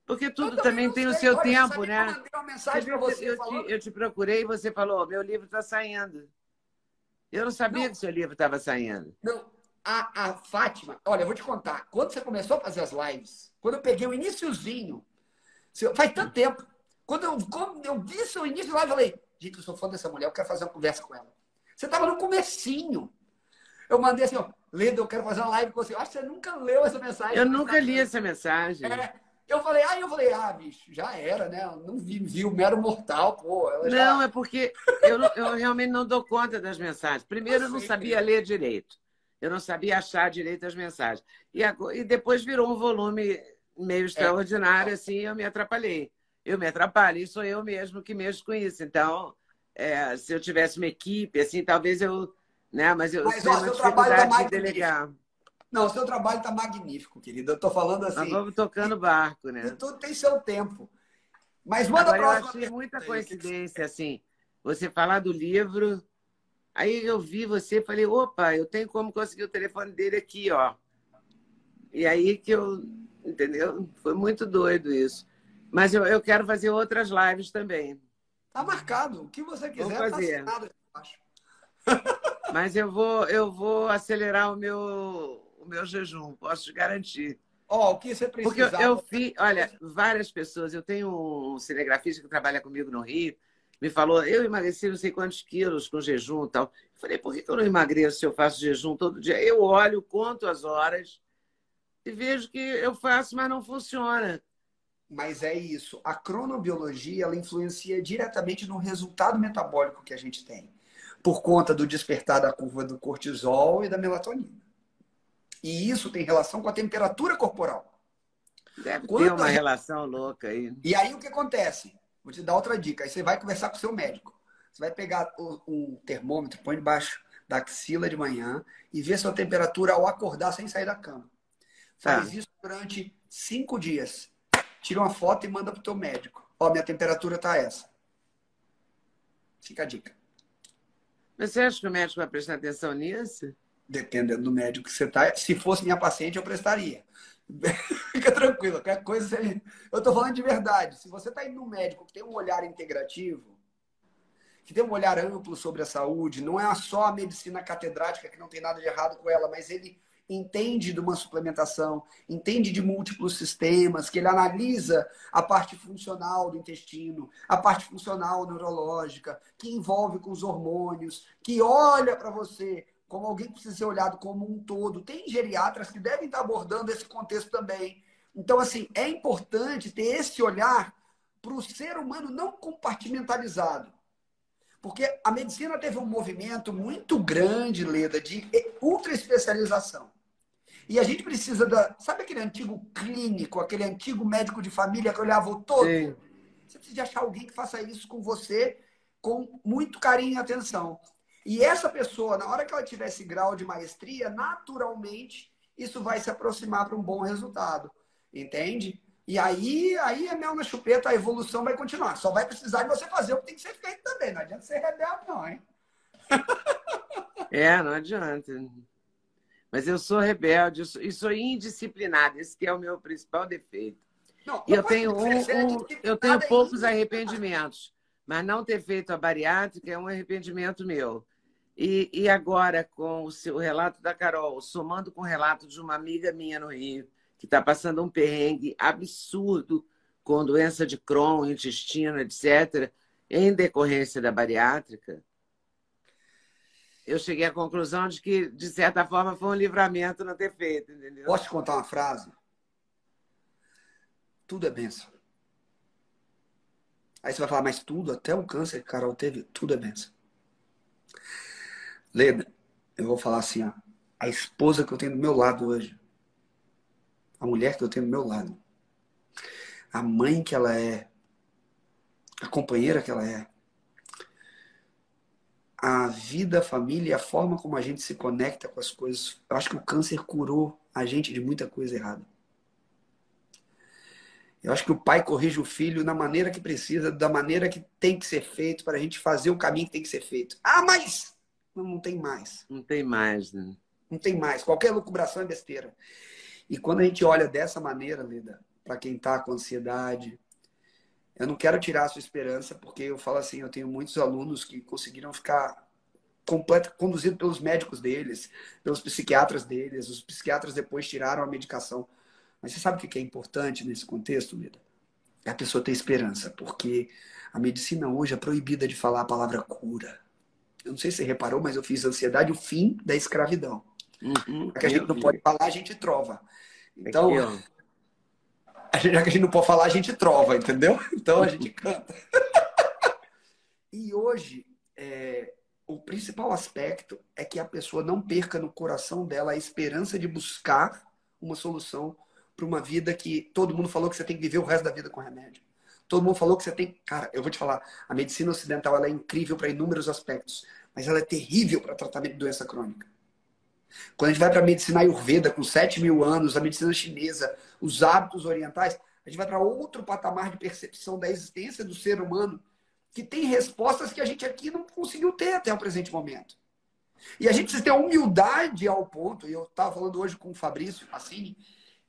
Speaker 2: Porque tudo também tem o seu Olha, tempo, né? Eu
Speaker 1: uma mensagem para você.
Speaker 2: Eu te, eu te, procurei e você falou: meu livro está saindo. Eu não sabia não, que seu livro estava saindo.
Speaker 1: Não, a, a Fátima, olha, eu vou te contar. Quando você começou a fazer as lives, quando eu peguei o iníciozinho, faz tanto tempo. Quando eu, quando eu vi seu início live, eu falei: gente, eu sou fã dessa mulher, eu quero fazer uma conversa com ela. Você estava no comecinho. Eu mandei assim, ó, Leda, eu quero fazer uma live com você. Eu acho que você nunca leu essa mensagem.
Speaker 2: Eu nunca li essa mensagem. É,
Speaker 1: eu falei, aí eu falei, ah, bicho, já era, né? Eu não vi, vi o mero mortal, pô. Já...
Speaker 2: Não, é porque eu, eu realmente não dou conta das mensagens. Primeiro, eu, eu não sabia ler direito. Eu não sabia achar direito as mensagens. E, e depois virou um volume meio é. extraordinário, é. assim, eu me atrapalhei. Eu me atrapalho, e sou eu mesmo que mexo com isso. Então, é, se eu tivesse uma equipe, assim, talvez eu. Né? Mas eu
Speaker 1: Mas, tenho ó, uma dificuldade tá de delegar. Não, o seu trabalho está magnífico, querido. Eu estou falando assim. Nós
Speaker 2: vamos tocando barco, né?
Speaker 1: Tudo tem seu tempo. Mas manda
Speaker 2: Agora, a próxima. Eu achei muita coincidência, assim. Você falar do livro. Aí eu vi você falei, opa, eu tenho como conseguir o telefone dele aqui, ó. E aí que eu. Entendeu? Foi muito doido isso. Mas eu, eu quero fazer outras lives também.
Speaker 1: Tá marcado. O que você quiser,
Speaker 2: Vou fazer. tá. Mas eu vou, eu vou acelerar o meu, o meu jejum, posso te garantir.
Speaker 1: Ó, oh, o que você precisa.
Speaker 2: Porque eu, eu fiz, olha, várias pessoas, eu tenho um cinegrafista que trabalha comigo no Rio, me falou, eu emagreci não sei quantos quilos com jejum e tal. Eu falei, por que eu não emagreço se eu faço jejum todo dia? Eu olho, conto as horas e vejo que eu faço, mas não funciona.
Speaker 1: Mas é isso. A cronobiologia, ela influencia diretamente no resultado metabólico que a gente tem. Por conta do despertar da curva do cortisol e da melatonina. E isso tem relação com a temperatura corporal.
Speaker 2: Deve Quando ter uma relação louca aí.
Speaker 1: E aí o que acontece? Vou te dar outra dica. Aí você vai conversar com o seu médico. Você vai pegar um termômetro, põe debaixo da axila de manhã e ver sua temperatura ao acordar sem sair da cama. Faz tá. isso durante cinco dias. Tira uma foto e manda pro teu médico. Ó, minha temperatura tá essa. Fica a dica.
Speaker 2: Mas você acha que o médico vai prestar atenção nisso?
Speaker 1: Dependendo do médico que você está. Se fosse minha paciente, eu prestaria. Fica tranquilo, qualquer coisa. Eu estou falando de verdade. Se você está indo no médico que tem um olhar integrativo, que tem um olhar amplo sobre a saúde, não é só a medicina catedrática, que não tem nada de errado com ela, mas ele entende de uma suplementação, entende de múltiplos sistemas, que ele analisa a parte funcional do intestino, a parte funcional neurológica, que envolve com os hormônios, que olha para você como alguém que precisa ser olhado como um todo. Tem geriatras que devem estar abordando esse contexto também. Então, assim, é importante ter esse olhar para o ser humano não compartimentalizado. Porque a medicina teve um movimento muito grande, Leda, de ultra especialização. E a gente precisa da. Sabe aquele antigo clínico, aquele antigo médico de família que olhava o todo? Sim. Você precisa de achar alguém que faça isso com você com muito carinho e atenção. E essa pessoa, na hora que ela tiver esse grau de maestria, naturalmente isso vai se aproximar para um bom resultado. Entende? E aí, aí é mel na chupeta, a evolução vai continuar. Só vai precisar de você fazer o que tem que ser feito também. Não adianta ser rebelde, não, hein?
Speaker 2: É, não adianta. Mas eu sou rebelde e sou indisciplinada. Esse é o meu principal defeito. Não, e eu tenho, um, um, eu tenho poucos arrependimentos. Mas não ter feito a bariátrica é um arrependimento meu. E, e agora, com o seu relato da Carol, somando com o relato de uma amiga minha no Rio, que está passando um perrengue absurdo com doença de Crohn, intestino, etc., em decorrência da bariátrica, eu cheguei à conclusão de que, de certa forma, foi um livramento não ter feito, entendeu?
Speaker 1: Posso te contar uma frase? Tudo é benção. Aí você vai falar, mas tudo, até o câncer que Carol teve, tudo é benção. Leda, eu vou falar assim, ó, a esposa que eu tenho do meu lado hoje, a mulher que eu tenho do meu lado, a mãe que ela é, a companheira que ela é, a vida, a família, a forma como a gente se conecta com as coisas. Eu acho que o câncer curou a gente de muita coisa errada. Eu acho que o pai corrige o filho na maneira que precisa, da maneira que tem que ser feito, para a gente fazer o caminho que tem que ser feito. Ah, mas não, não tem mais.
Speaker 2: Não tem mais, né?
Speaker 1: Não tem mais. Qualquer lucubração é besteira. E quando a gente olha dessa maneira, Lida, para quem está com ansiedade, eu não quero tirar a sua esperança, porque eu falo assim, eu tenho muitos alunos que conseguiram ficar completo, conduzidos pelos médicos deles, pelos psiquiatras deles. Os psiquiatras depois tiraram a medicação. Mas você sabe o que é importante nesse contexto, Lida? É a pessoa ter esperança, porque a medicina hoje é proibida de falar a palavra cura. Eu não sei se você reparou, mas eu fiz ansiedade o fim da escravidão. Uhum, que a gente não pode falar, a gente trova. Então, já que a gente não pode falar, a gente trova, entendeu? Então a gente canta. e hoje, é, o principal aspecto é que a pessoa não perca no coração dela a esperança de buscar uma solução para uma vida que todo mundo falou que você tem que viver o resto da vida com remédio. Todo mundo falou que você tem. Cara, eu vou te falar, a medicina ocidental ela é incrível para inúmeros aspectos, mas ela é terrível para tratamento de doença crônica. Quando a gente vai para a medicina ayurveda, com 7 mil anos, a medicina chinesa, os hábitos orientais, a gente vai para outro patamar de percepção da existência do ser humano que tem respostas que a gente aqui não conseguiu ter até o presente momento. E a gente precisa ter humildade ao ponto, e eu estava falando hoje com o Fabrício Passini,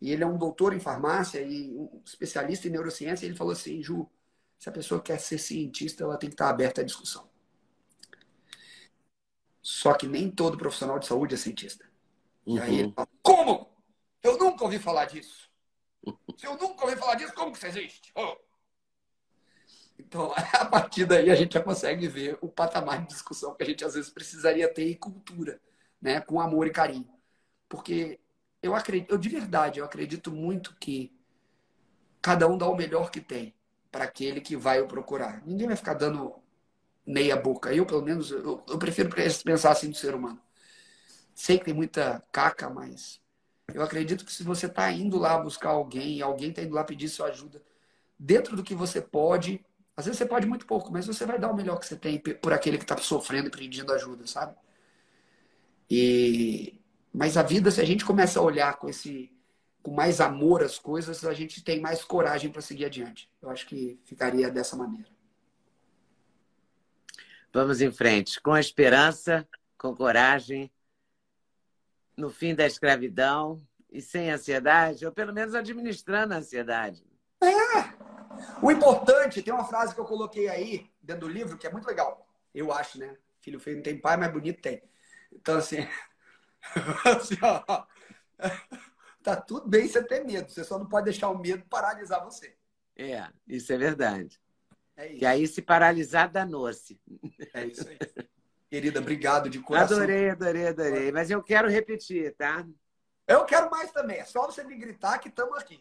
Speaker 1: e ele é um doutor em farmácia e um especialista em neurociência, e ele falou assim, Ju, se a pessoa quer ser cientista, ela tem que estar aberta à discussão. Só que nem todo profissional de saúde é cientista. Uhum. E aí ele uhum. fala, como? Eu nunca ouvi falar disso. Se eu nunca ouvi falar disso, como que isso existe? Oh. Então, a partir daí a gente já consegue ver o patamar de discussão que a gente às vezes precisaria ter em cultura, né? com amor e carinho. Porque eu acredito, eu de verdade, eu acredito muito que cada um dá o melhor que tem para aquele que vai o procurar. Ninguém vai ficar dando meia boca. Eu, pelo menos, eu, eu prefiro pensar assim do ser humano. Sei que tem muita caca, mas eu acredito que se você está indo lá buscar alguém, alguém está indo lá pedir sua ajuda, dentro do que você pode, às vezes você pode muito pouco, mas você vai dar o melhor que você tem por aquele que está sofrendo e pedindo ajuda, sabe? E mas a vida, se a gente começa a olhar com esse com mais amor as coisas, a gente tem mais coragem para seguir adiante. Eu acho que ficaria dessa maneira.
Speaker 2: Vamos em frente, com esperança, com coragem, no fim da escravidão e sem ansiedade, ou pelo menos administrando a ansiedade.
Speaker 1: É. O importante, tem uma frase que eu coloquei aí dentro do livro que é muito legal. Eu acho, né? Filho feio não tem pai, mas bonito tem. Então, assim, assim ó, tá tudo bem você ter medo. Você só não pode deixar o medo paralisar você.
Speaker 2: É, isso é verdade. É isso. Que aí se paralisar danou-se.
Speaker 1: É isso aí. Querida, obrigado de coração.
Speaker 2: Adorei, adorei, adorei. Mas eu quero repetir, tá?
Speaker 1: Eu quero mais também. É só você me gritar que estamos aqui.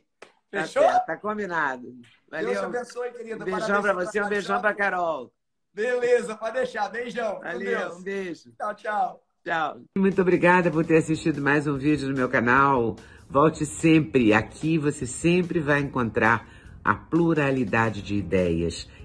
Speaker 2: Tá Fechou? Tá, tá, combinado.
Speaker 1: Valeu. Deus te abençoe, querida.
Speaker 2: Um beijão para você, um beijão para Carol.
Speaker 1: Beleza, pode deixar. Beijão.
Speaker 2: Valeu, um beijo.
Speaker 1: Tchau, tchau.
Speaker 2: Tchau. Muito obrigada por ter assistido mais um vídeo no meu canal. Volte sempre. Aqui você sempre vai encontrar a pluralidade de ideias,